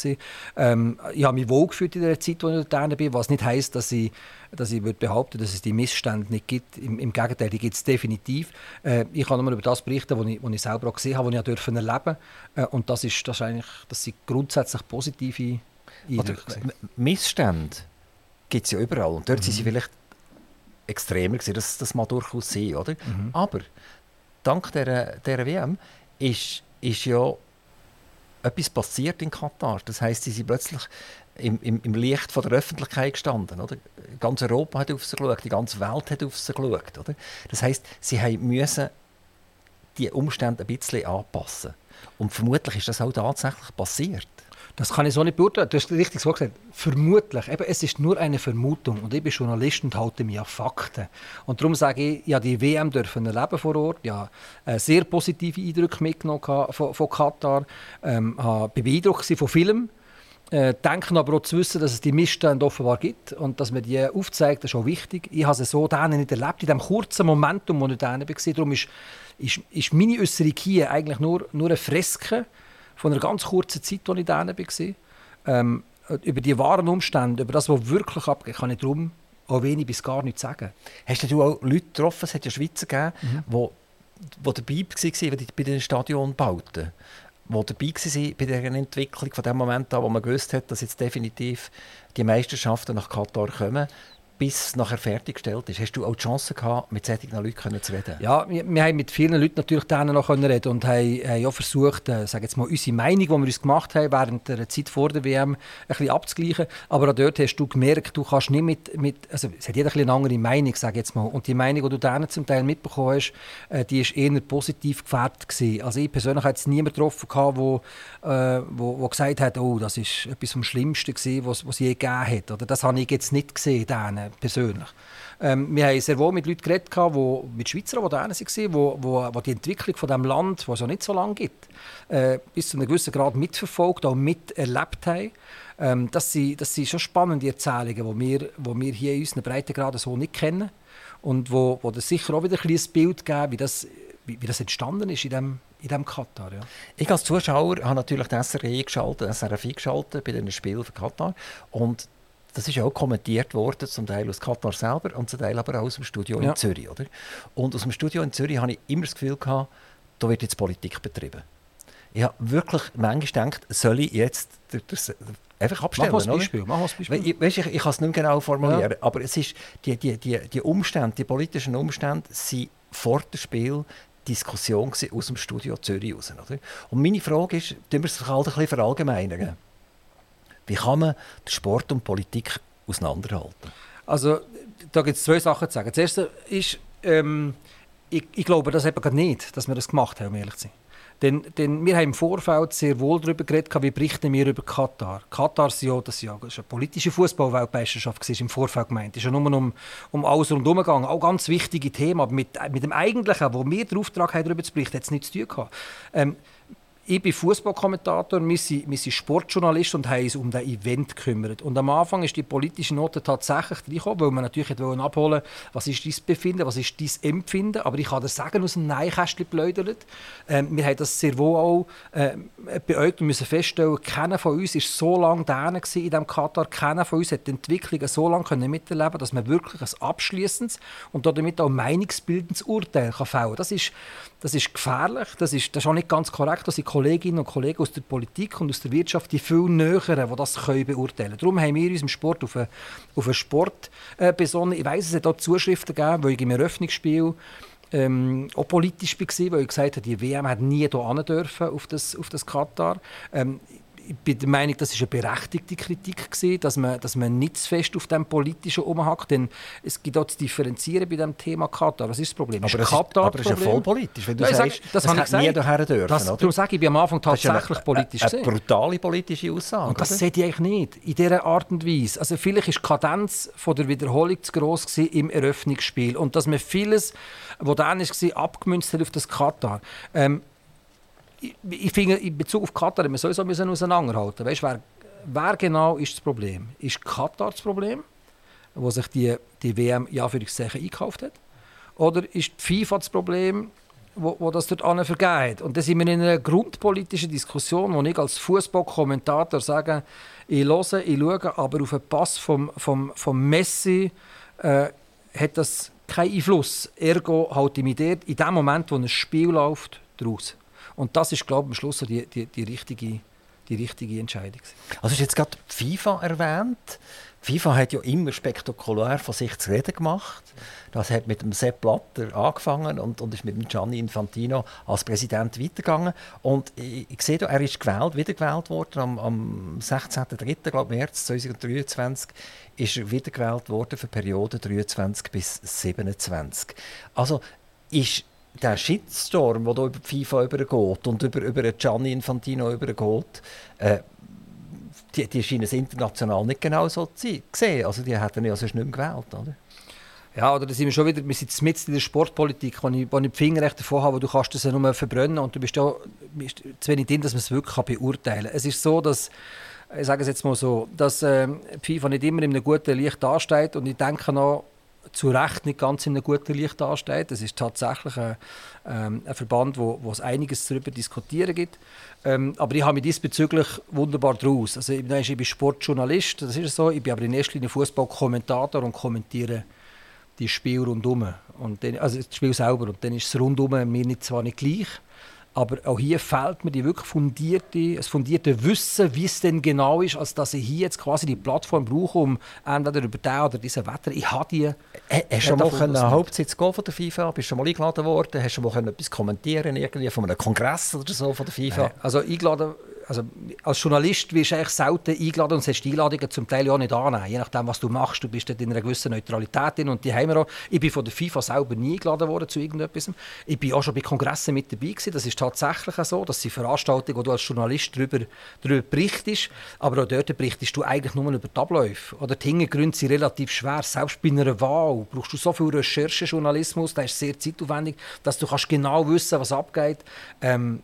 Speaker 3: Ähm, ich habe mich wohlgefühlt in der Zeit, als ich dort bin, was nicht heisst, dass ich, dass ich würde behaupten, dass es die Missstände nicht gibt. Im, im Gegenteil, die gibt es definitiv. Äh, ich kann nur über das berichten, was ich, was ich selber auch gesehen habe, was ich dürfen erleben. Äh, und das ist, das ist eigentlich, das sind grundsätzlich positive
Speaker 2: Eindrücke. Missstände gibt es ja überall. Und dort mhm. sind sie vielleicht extremer gewesen, das, das mal durchaus sein, oder? Mhm. Aber dank dieser, dieser WM ist, ist ja etwas passiert in Katar. Das heißt, sie sind plötzlich im, im, im Licht von der Öffentlichkeit gestanden. Oder? Ganz Europa hat auf sie geschaut, die ganze Welt hat auf sie geschaut. Oder? Das heißt, sie müssen die Umstände ein bisschen anpassen. Und vermutlich ist das auch tatsächlich passiert.
Speaker 3: Das kann ich so nicht beurteilen. Du hast richtig so gesagt. Vermutlich. Eben, es ist nur eine Vermutung. Und ich bin Journalist und halte mich an Fakten. Und darum sage ich, ja, die WM dürfen erleben vor Ort. Ja, äh, sehr positive Eindrücke mitgenommen von, von Katar. Ähm, bin beeindruckt von Filmen. Äh, denken aber auch zu wissen, dass es die Missstände offenbar gibt und dass man die aufzeigt, das ist auch wichtig. Ich habe es so denen nicht erlebt, in dem kurzen Momentum, wo ich denen war. Darum ist, ist, ist meine Äußerung hier eigentlich nur, nur eine Freske von einer ganz kurzen Zeit, als ich da war. Ähm, über die wahren Umstände, über das, was wirklich abgeht, kann ich darum auch wenig bis gar nichts sagen.
Speaker 2: Hast du auch Leute getroffen, es hat ja Schweizer gegeben, mhm. wo, wo dabei waren bei den Stadionbauten, die dabei waren bei der Entwicklung von dem Moment an, wo man gewusst hat, dass jetzt definitiv die Meisterschaften nach Katar kommen. Bis es nachher fertiggestellt ist. Hast du auch die Chance gehabt, mit solchen Leuten zu reden?
Speaker 3: Ja, wir, wir haben mit vielen Leuten natürlich noch reden und haben, haben auch versucht, äh, sage jetzt mal, unsere Meinung, die wir uns gemacht haben, während der Zeit vor der WM ein bisschen abzugleichen. Aber auch dort hast du gemerkt, du kannst nicht mit, mit also es hat jeder ein eine andere Meinung, sage jetzt mal. Und die Meinung, die du denen zum Teil mitbekommen hast, äh, die ist eher positiv gefärbt gewesen. Also ich persönlich hatte niemanden getroffen, der wo, äh, wo, wo gesagt hat, oh, das ist etwas vom Schlimmsten gewesen, was es je gegeben hat. Oder das habe ich jetzt nicht gesehen, denen persönlich. Ähm, wir haben sehr wohl mit Leuten geredet, die, mit Schweizern, die da waren, wo, wo, wo die Entwicklung von diesem Land, das es ja nicht so lange gibt, äh, bis zu einem gewissen Grad mitverfolgt, auch miterlebt haben. Ähm, das, sind, das sind schon spannende Erzählungen, die wir, wo wir hier in unseren Breitengraden so nicht kennen und wo, wo das sicher auch wieder ein Bild geben, wie das, wie, wie das entstanden ist in dem, in diesem Katar. Ja.
Speaker 2: Ich als Zuschauer habe natürlich das SRE geschaltet, SRF eingeschaltet bei den Spielen für Katar und das ist auch kommentiert worden, zum Teil aus Katar selber und zum Teil aber auch aus dem Studio ja. in Zürich. Oder? Und aus dem Studio in Zürich habe ich immer das Gefühl gehabt, da wird jetzt Politik betrieben. Ich habe wirklich manchmal gedacht, soll ich jetzt das einfach abstellen? Mach
Speaker 3: mal ein Beispiel. Mach mal ein Beispiel.
Speaker 2: Ich, weißt, ich, ich kann es nicht genau formulieren, ja. aber es ist, die, die, die, die Umstände, die politischen Umstände sind vor dem Spiel Diskussion aus dem Studio Zürich raus. Oder? Und meine Frage ist, tun wir es halt ein bisschen verallgemeinern? Wie kann man Sport und Politik auseinanderhalten?
Speaker 3: Also, da gibt es zwei Sachen zu sagen. Das erste ist, ähm, ich, ich, glaube das eben nicht, dass wir das gemacht haben, um ehrlich zu sein. Denn, denn wir haben im Vorfeld sehr wohl darüber geredet, wie berichten wir über Katar. Katar ist ja, das ja, das eine politische Fußballweltmeisterschaft im Vorfeld gemeint. Es ist ja nur um, um alles rundherum gegangen. Auch ganz wichtige Themen. Aber mit, mit dem Eigentlichen, wo wir den Auftrag haben, darüber zu berichten, hat es nichts zu tun gehabt. Ähm, ich bin Fußballkommentator, wir sind, wir sind Sportjournalist und haben uns um das Event gekümmert. Und am Anfang ist die politische Note tatsächlich reingekommen, weil man natürlich abholen was ist dein Befinden, was ist dein Empfinden. Aber ich kann dir sagen, aus dem Neinkästchen geplaudert. Ähm, wir haben das sehr wohl auch äh, beäugt und müssen feststellen, keiner von uns war so lange da in diesem Katar, keiner von uns hat die Entwicklung so lange miterleben dass man wirklich ein abschließendes und damit auch meinungsbildendes Urteil kann fällen kann. Das ist, das ist gefährlich, das ist, das ist auch nicht ganz korrekt, dass Kolleginnen und Kollegen aus der Politik und aus der Wirtschaft, die viel näher, die das können beurteilen können. Darum haben wir uns im Sport auf einen, auf einen Sport äh, besonnen. Ich weiss, es hat auch Zuschriften gegeben, weil ich im Eröffnungsspiel ähm, auch politisch war, weil ich gesagt habe, die WM hat nie hier dürfen auf das, auf das Katar. Ähm, ich bin der Meinung, das ist eine berechtigte Kritik gewesen, dass man, dass man nicht zu fest auf dem politischen umhackt, denn es gibt auch zu differenzieren bei dem Thema Katar. Was ist das Problem?
Speaker 2: Aber, ist Katar ist, aber ist ja voll politisch, wenn du ja, sagst,
Speaker 3: das, das
Speaker 2: hat nie daher dürfen,
Speaker 3: das,
Speaker 2: oder?
Speaker 3: Darum sage ich, ich bin am Anfang tatsächlich eine, politisch
Speaker 2: eine, eine brutale politische Aussage.
Speaker 3: Und das sehe ich eigentlich nicht, in dieser Art und Weise. Also vielleicht ist die Kadenz von der Wiederholung zu gross im Eröffnungsspiel und dass man vieles, was dann war, abgemünzt hat auf das Katar. Ähm, ich, ich finde, in Bezug auf Katar müssen wir sowieso auseinanderhalten. Weißt, wer, wer genau ist das Problem? Ist Katar das Problem, wo sich die, die WM ja für eingekauft hat? Oder ist die FIFA das Problem, wo, wo das dort vergeben hat? Und da sind wir in einer grundpolitischen Diskussion, wo ich als Fußballkommentator sage, ich höre, ich schaue, aber auf den Pass vom, vom, vom Messi äh, hat das keinen Einfluss. Ergo halte ich mich dort in dem Moment, wo ein Spiel läuft, draus. Und das ist, glaube ich, am Schluss die, die, die, richtige, die richtige Entscheidung.
Speaker 2: Also, hast jetzt gerade FIFA erwähnt. FIFA hat ja immer spektakulär von sich zu reden gemacht. Das hat mit dem Sepp Blatter angefangen und, und ist mit dem Gianni Infantino als Präsident weitergegangen. Und ich, ich sehe da, er ist gewählt, wiedergewählt worden am, am 16.03. März 2023 ist er wiedergewählt worden für Periode 23 bis 27. Also ist der Shitstorm, der über die FIFA übergeht und über, über Gianni Infantino übergeht, äh, die, die scheinen es international nicht genau so zu sehen. Also die hätten ja sonst nicht mehr gewählt, oder?
Speaker 3: Ja, oder da sind wir schon wieder, wir sind mit in der Sportpolitik, wo ich, wo ich die Finger recht davon habe, du kannst das ja nur verbrennen und du bist ja zu wenig drin, dass man es wirklich beurteilen kann. Es ist so, dass, ich sage es jetzt mal so, dass äh, FIFA nicht immer in einem guten Licht dasteht und ich denke noch, zu Recht nicht ganz in einem guten Licht dasteht. Es ist tatsächlich ein, ähm, ein Verband, wo, wo es einiges darüber diskutieren gibt. Ähm, aber ich habe mich diesbezüglich wunderbar draus. Also ich, bin Sportjournalist, das ist so. Ich bin aber in erster Linie Fußballkommentator und kommentiere die Spiele rundum. Und dann, also das Spiel selber. Und dann ist es rundum mir nicht, zwar nicht gleich, Aber auch hier fehlt mir die wirklich fundierte, das fundierte Wissen, wie es denn genau ist, als dass ich hier jetzt quasi die Plattform brauche, um entweder über den oder diesen Wetter. Ich habe die.
Speaker 2: Hast du schon mal eine Hauptsitz von der FIFA? Bist du schon mal eingeladen worden? Hast du schon mal etwas kommentieren irgendwie von einem Kongress oder so von der FIFA?
Speaker 3: Also eingeladen also als Journalist wirst du eigentlich selten eingeladen und sollst die Einladungen zum Teil auch nicht annehmen. Je nachdem, was du machst, du bist in einer gewissen Neutralität drin. Und die haben wir auch. Ich bin von der FIFA selber nie eingeladen worden zu irgendetwas. Ich bin auch schon bei Kongressen mit dabei gewesen. Das ist tatsächlich so. Das sind Veranstaltungen, wo du als Journalist darüber, darüber berichtest. Aber auch dort berichtest du eigentlich nur über die Abläufe. Oder die Hintergründe sind relativ schwer. Selbst bei einer Wahl brauchst du so viel Recherchejournalismus, der ist sehr zeitaufwendig, dass du kannst genau wissen, was abgeht. Ähm,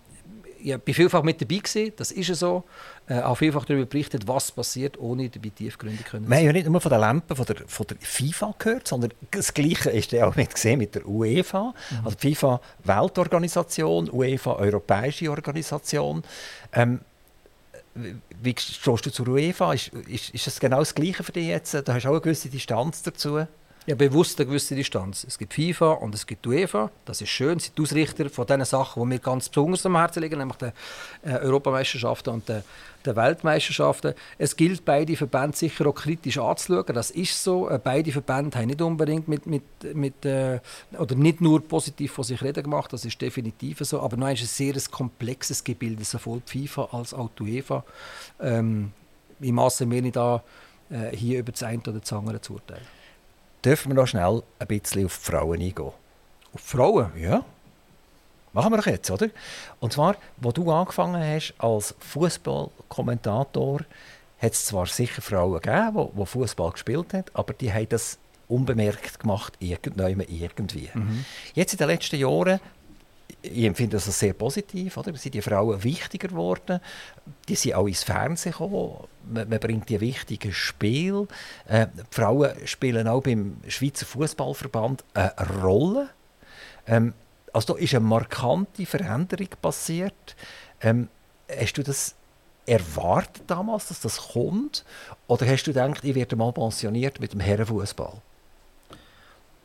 Speaker 3: ich war vielfach mit dabei, gewesen, das ist so. Äh, auch vielfach darüber berichtet, was passiert, ohne dabei tiefgründig können
Speaker 2: Wir haben ja nicht nur von den Lampen von der, von der FIFA gehört, sondern das Gleiche ist ja auch mit, gesehen mit der UEFA. Mhm. Also die FIFA Weltorganisation, UEFA Europäische Organisation. Ähm, wie stehst du zur UEFA? Ist, ist, ist das genau das Gleiche für dich jetzt? Da hast du auch eine gewisse Distanz dazu
Speaker 3: ja, bewusst eine gewisse Distanz. Es gibt FIFA und es gibt UEFA. Das ist schön. Sie sind Ausrichter von den Sachen, die mir ganz besonders am Herzen liegen, nämlich den äh, Europameisterschaften und den, den Weltmeisterschaften. Es gilt, beide Verbände sicher auch kritisch anzuschauen. Das ist so. Äh, beide Verbände haben nicht unbedingt mit, mit, mit äh, oder nicht nur positiv von sich reden gemacht. Das ist definitiv so. Aber noch ist ein sehr komplexes Gebilde, sowohl die FIFA als auch die UEFA. Ähm, ich maße mir nicht an, äh, hier über das eine oder das andere zu urteilen
Speaker 2: dürfen wir noch schnell ein bisschen auf die Frauen eingehen.
Speaker 3: Auf Frauen?
Speaker 2: Ja. Machen wir doch jetzt, oder? Und zwar, wo du angefangen hast als Fußballkommentator, hat es zwar sicher Frauen gegeben, die, die Fußball gespielt haben, aber die haben das unbemerkt gemacht, irgendwann irgendwie. Mhm. Jetzt in den letzten Jahren ich empfinde das sehr positiv. Oder? Sind die Frauen wichtiger geworden? Die sind auch ins Fernsehen gekommen. Man, man bringt die wichtigen Spiele. Äh, die Frauen spielen auch beim Schweizer Fußballverband eine Rolle. Ähm, also da ist eine markante Veränderung passiert. Ähm, hast du das erwartet damals, dass das kommt? Oder hast du gedacht, ich werde mal pensioniert mit dem Herrenfußball?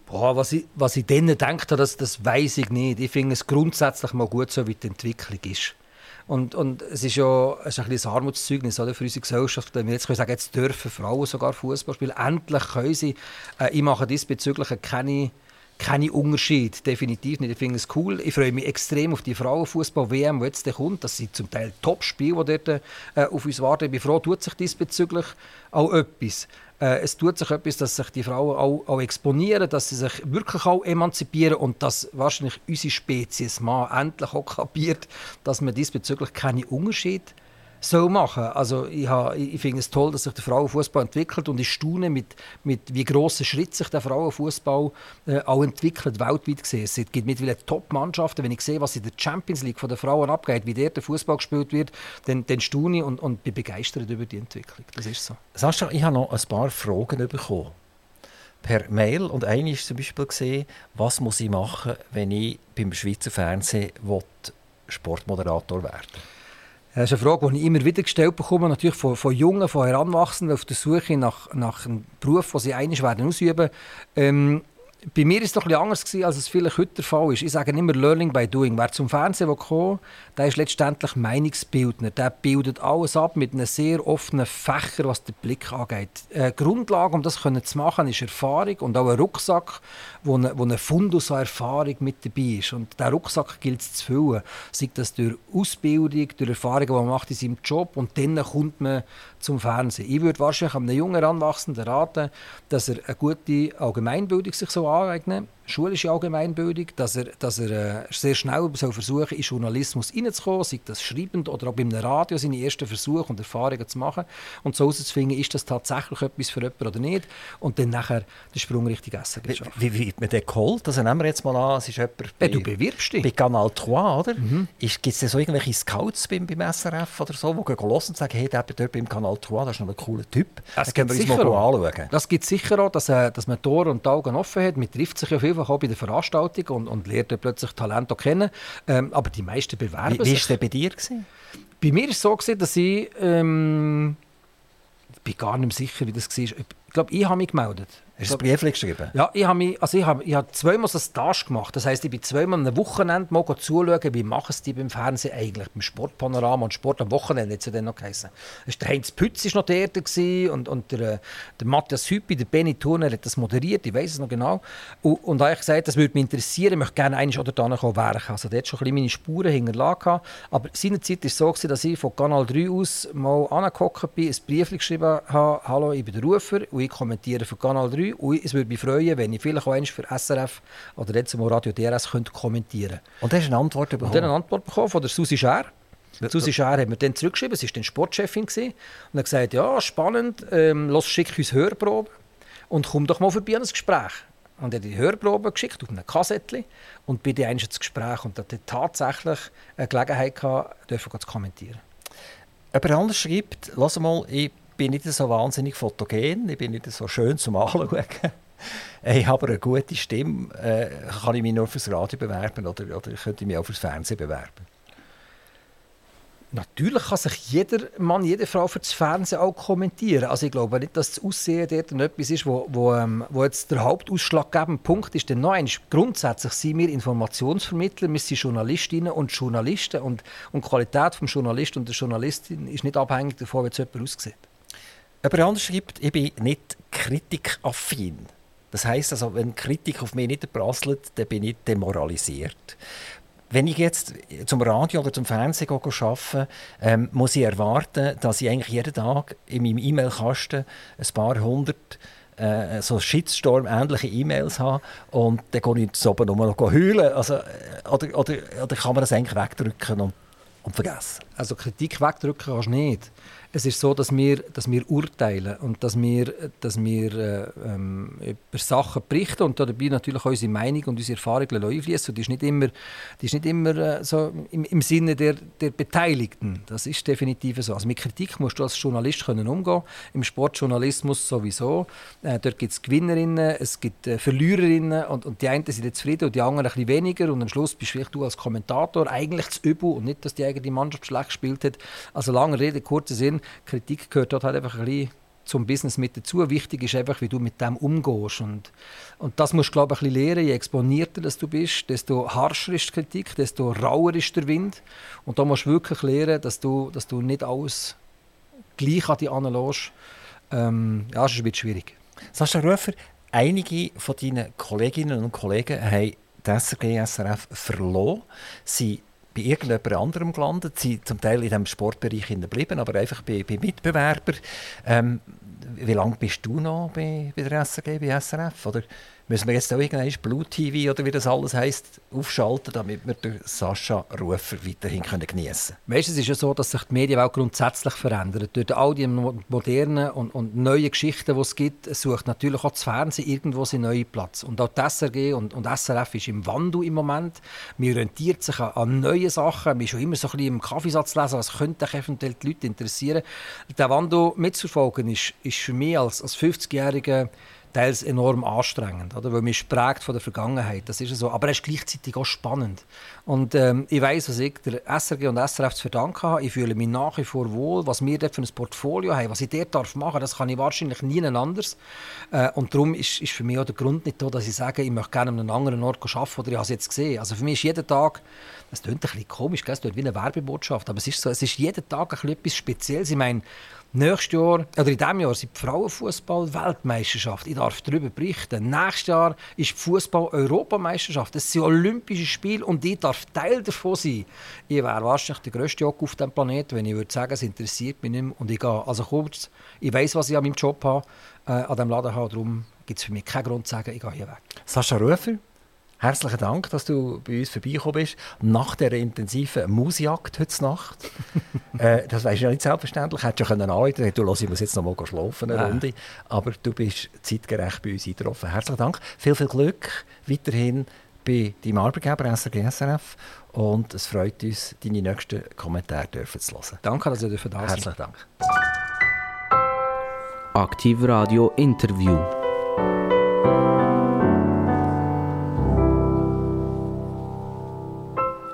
Speaker 3: Boah, was, ich, was ich denen gedacht habe, das, das weiß ich nicht. Ich finde es grundsätzlich mal gut, so wie die Entwicklung ist. Und, und es ist ja es ist ein, ein Armutszeugnis oder, für unsere Gesellschaft, wenn wir jetzt können sagen, jetzt dürfen Frauen sogar Fußball spielen. Endlich können sie. Äh, ich mache diesbezüglich keine keine Unterschied, definitiv nicht. Ich finde es cool. Ich freue mich extrem auf die Frauenfußball-WM, die jetzt kommt. Das sind zum Teil Top-Spiele, die dort äh, auf uns warten. Ich bin froh, tut sich diesbezüglich auch etwas. Äh, es tut sich etwas, dass sich die Frauen auch, auch, exponieren, dass sie sich wirklich auch emanzipieren und dass wahrscheinlich unsere Spezies mal endlich auch kapiert, dass man diesbezüglich keine Unterschiede soll machen. Also ich, ich finde es toll, dass sich der Frauenfußball entwickelt und ich staune mit, mit wie grossen Schritt sich der Frauenfußball äh, auch entwickelt weltweit gesehen. Es gibt mittlerweile Top-Mannschaften. Wenn ich sehe, was in der Champions League von den Frauen abgeht, wie der der Fußball gespielt wird, dann, dann staune ich und, und bin begeistert über die Entwicklung. Das ist so.
Speaker 2: Sascha, ich habe noch ein paar Fragen bekommen per Mail und eine ist zum Beispiel gesehen, was muss ich machen, wenn ich beim Schweizer Fernsehen Sportmoderator werden will.
Speaker 3: Das ist eine Frage, die ich immer wieder gestellt bekomme, natürlich von, von Jungen, von Heranwachsenden auf der Suche nach, nach einem Beruf, den sie einig werden ausüben. Ähm, bei mir war es doch etwas anders, gewesen, als es vielleicht heute der Fall ist. Ich sage immer Learning by Doing. Wer zum Fernsehen kommt, der ist letztendlich Meinungsbildner. Der bildet alles ab mit einem sehr offenen Fächer, was den Blick angeht. Äh, Grundlage, um das zu machen, ist Erfahrung und auch ein Rucksack, wo ein, wo ein Fundus an Erfahrung mit dabei ist. Und diesen Rucksack gilt es zu füllen. Sei das durch Ausbildung, durch Erfahrungen, die man macht in seinem Job und dann kommt man zum Fernsehen. Ich würde wahrscheinlich einem jungen Heranwachsenden raten, dass er eine gute Allgemeinbildung sich so aneignet schulische Allgemeinbildung, dass er, dass er äh, sehr schnell soll versuchen in Journalismus hineinzukommen, sei das schreibend oder auch beim Radio seine ersten Versuche und Erfahrungen zu machen und so herauszufinden, ist das tatsächlich etwas für jemanden oder nicht und dann nachher den Sprung richtig essen
Speaker 2: Wie, wie wird man den geholt? Also nehmen wir jetzt mal an, es ist jemand
Speaker 3: bei, du bewirbst dich.
Speaker 2: bei Kanal 3, oder? Mhm. Gibt es so irgendwelche Scouts beim, beim SRF oder so, die gehen und sagen, hey, der dort beim Kanal 3, das ist noch ein cooler Typ.
Speaker 3: Das können wir uns mal anschauen. Das gibt sicher auch, dass, äh, dass man Tore und Augen offen hat. Man trifft sich ja viel einfach auch bei der Veranstaltung und, und lernt plötzlich Talente kennen. Ähm, aber die meisten bewerben
Speaker 2: wie, wie sich. Wie war bei dir? Gewesen?
Speaker 3: Bei mir war es so, gewesen, dass ich... Ähm, ich bin gar nicht mehr sicher, wie das war. glaube, ich habe mich gemeldet.
Speaker 2: Hast du ein Brief geschrieben?
Speaker 3: Ja, ich habe, mich, also ich habe, ich habe zweimal so Stage gemacht. Das heisst, ich bin zweimal am Wochenende mal zuschauen, wie machen es die beim Fernsehen eigentlich, beim Sportpanorama und Sport am Wochenende, es dann noch geheißen. Der Heinz Pütz war noch der und, und der, äh, der Matthias Hüppi, der Benny Turner hat das moderiert, ich weiß es noch genau. Und, und habe ich gesagt, das würde mich interessieren, ich möchte gerne einmal oder da werken. Also der hat schon ein bisschen meine Spuren hinterlassen. Aber seinerzeit war es so, dass ich von Kanal 3 aus mal angehockt bin, ein Brief geschrieben habe, «Hallo, ich bin der Rufer und ich kommentiere für Kanal 3 3. Und es würde mich freuen, wenn ich vielleicht auch einmal für SRF oder jetzt mal Radio DRS könnte kommentieren könnte.
Speaker 2: Und hast du eine Antwort bekommen?
Speaker 3: Und dann eine Antwort bekommen von der Susi Scher. Susi Scher hat mir dann zurückgeschrieben, sie war dann Sportchefin gewesen, und hat gesagt, ja, spannend, ähm, los, schick uns Hörproben und komm doch mal vorbei an ein Gespräch. Und er hat die Hörprobe geschickt auf eine Kassette und bin dann ins Gespräch und hatte tatsächlich eine Gelegenheit gehabt, zu kommentieren.
Speaker 2: Jemand anders schreibt, lass mal, ich bin nicht so wahnsinnig fotogen, ich bin nicht so schön zum Anschauen. ich habe eine gute Stimme. Äh, kann ich mich nur fürs Radio bewerben oder, oder könnte ich mich auch fürs Fernsehen bewerben?
Speaker 3: Natürlich kann sich jeder Mann, jede Frau für das Fernsehen auch kommentieren. Also ich glaube nicht, dass das Aussehen dort etwas ist, wo, wo, ähm, wo jetzt der hauptausschlaggebende Punkt ist. Denn noch grundsätzlich sind wir Informationsvermittler, wir sind Journalistinnen und Journalisten und, und die Qualität des Journalisten und der Journalistin ist nicht abhängig davon, wie es jemand aussieht.
Speaker 2: Jemand schreibt, ich bin nicht kritikaffin. Das heisst also, wenn Kritik auf mich nicht prasselt, dann bin ich demoralisiert. Wenn ich jetzt zum Radio oder zum Fernsehen arbeite, ähm, muss ich erwarten, dass ich eigentlich jeden Tag in meinem E-Mail-Kasten ein paar hundert äh, so Shitstorm-ähnliche E-Mails habe und dann gehe ich zu oben nur noch heulen. Also, äh, oder, oder, oder kann man das eigentlich wegdrücken und, und vergessen?
Speaker 3: Also Kritik wegdrücken kannst du nicht es ist so, dass wir, dass wir urteilen und dass wir, dass wir äh, ähm, über Sachen berichten und dabei natürlich auch unsere Meinung und unsere Erfahrung einfließen. Und die ist nicht immer, die ist nicht immer äh, so im, im Sinne der, der Beteiligten. Das ist definitiv so. Also mit Kritik musst du als Journalist können umgehen. Im Sportjournalismus sowieso. Äh, dort gibt es Gewinnerinnen, es gibt äh, Verliererinnen und, und die einen sind zufrieden und die anderen ein bisschen weniger. Und am Schluss bist vielleicht du als Kommentator eigentlich zu übel und nicht, dass die eigene Mannschaft schlecht gespielt hat. Also lange Rede, kurzer Sinn Kritik gehört dort halt einfach ein bisschen zum Business mit dazu. Wichtig ist einfach, wie du mit dem umgehst. Und, und das musst du, glaube ich, ein bisschen lernen. Je exponierter dass du bist, desto harscher ist die Kritik, desto rauer ist der Wind. Und da musst du wirklich lernen, dass du, dass du nicht alles gleich an dich anlässt. Ähm, ja, ein bisschen schwierig.
Speaker 2: Sascha Rufer, einige von deinen Kolleginnen und Kollegen haben das SRF verloren. Sie bei irgendjemand anderem gelandet, sind zum Teil in diesem Sportbereich geblieben, aber einfach bei, bei Mitbewerbern. Ähm, wie lange bist du noch bei, bei der SRG, bei SRF? Oder müssen wir jetzt auch irgendwann Blue TV oder wie das alles heisst, aufschalten, damit wir den Sascha Rufer weiterhin geniessen
Speaker 3: können? Weißt, es ist ja so, dass sich die Medienwelt grundsätzlich verändert. Durch all die modernen und, und neuen Geschichten, die es gibt, sucht natürlich auch das Fernsehen irgendwo seinen neuen Platz. Und auch die SRG und, und SRF ist im Wandel im Moment. Man orientiert sich an, an neue Sachen. Man ist schon immer so ein bisschen im Kaffeesatz lesen, was könnte eventuell die Leute interessieren. Der Wandel mitzuverfolgen ist, ist für mich als, als 50-Jähriger teils enorm anstrengend, oder? weil man ist prägt von der Vergangenheit, das ist so. Aber es ist gleichzeitig auch spannend. Und ähm, ich weiß, was ich der SRG und SRF zu verdanken habe. Ich fühle mich nach wie vor wohl, was wir dort für ein Portfolio haben, was ich dort darf machen, das kann ich wahrscheinlich nie anders. Äh, und darum ist, ist für mich auch der Grund nicht da, dass ich sage, ich möchte gerne an einem anderen Ort arbeiten oder ich habe es jetzt gesehen. Also für mich ist jeden Tag das klingt ein bisschen komisch, es klingt wie eine Werbebotschaft, aber es ist so, es ist jeden Tag ein bisschen etwas Spezielles. Ich meine, Nächstes Jahr, oder in diesem Jahr, sind die Frauenfußball-Weltmeisterschaft. Ich darf darüber berichten. Nächstes Jahr ist die Fußball-Europameisterschaft. Das sind Olympische Spiele und ich darf Teil davon sein. Ich wäre wahrscheinlich der grösste Jock auf dem Planeten, wenn ich würde sagen, es interessiert mich nicht mehr. Und ich gehe, also kurz, ich weiß, was ich an meinem Job habe, äh, an diesem Laden habe. Darum gibt es für mich keinen Grund zu sagen, ich gehe hier weg.
Speaker 2: Sascha Rufer, Herzlichen Dank, dass du bei uns vorbeigekommen bist. Nach dieser intensiven Mausjagd heute Nacht. äh, das weißt du ja nicht selbstverständlich. Hättest du anrufen können, du los, ich muss jetzt noch mal schlafen, eine Runde. Aber du bist zeitgerecht bei uns eingetroffen. Herzlichen Dank. Viel, viel Glück weiterhin bei deinem Arbeitgeber SRG SRF und es freut uns, deine nächsten Kommentare dürfen zu hören.
Speaker 3: Danke, dass ihr da seid.
Speaker 2: Herzlichen Dank.
Speaker 1: Aktiv Radio Interview.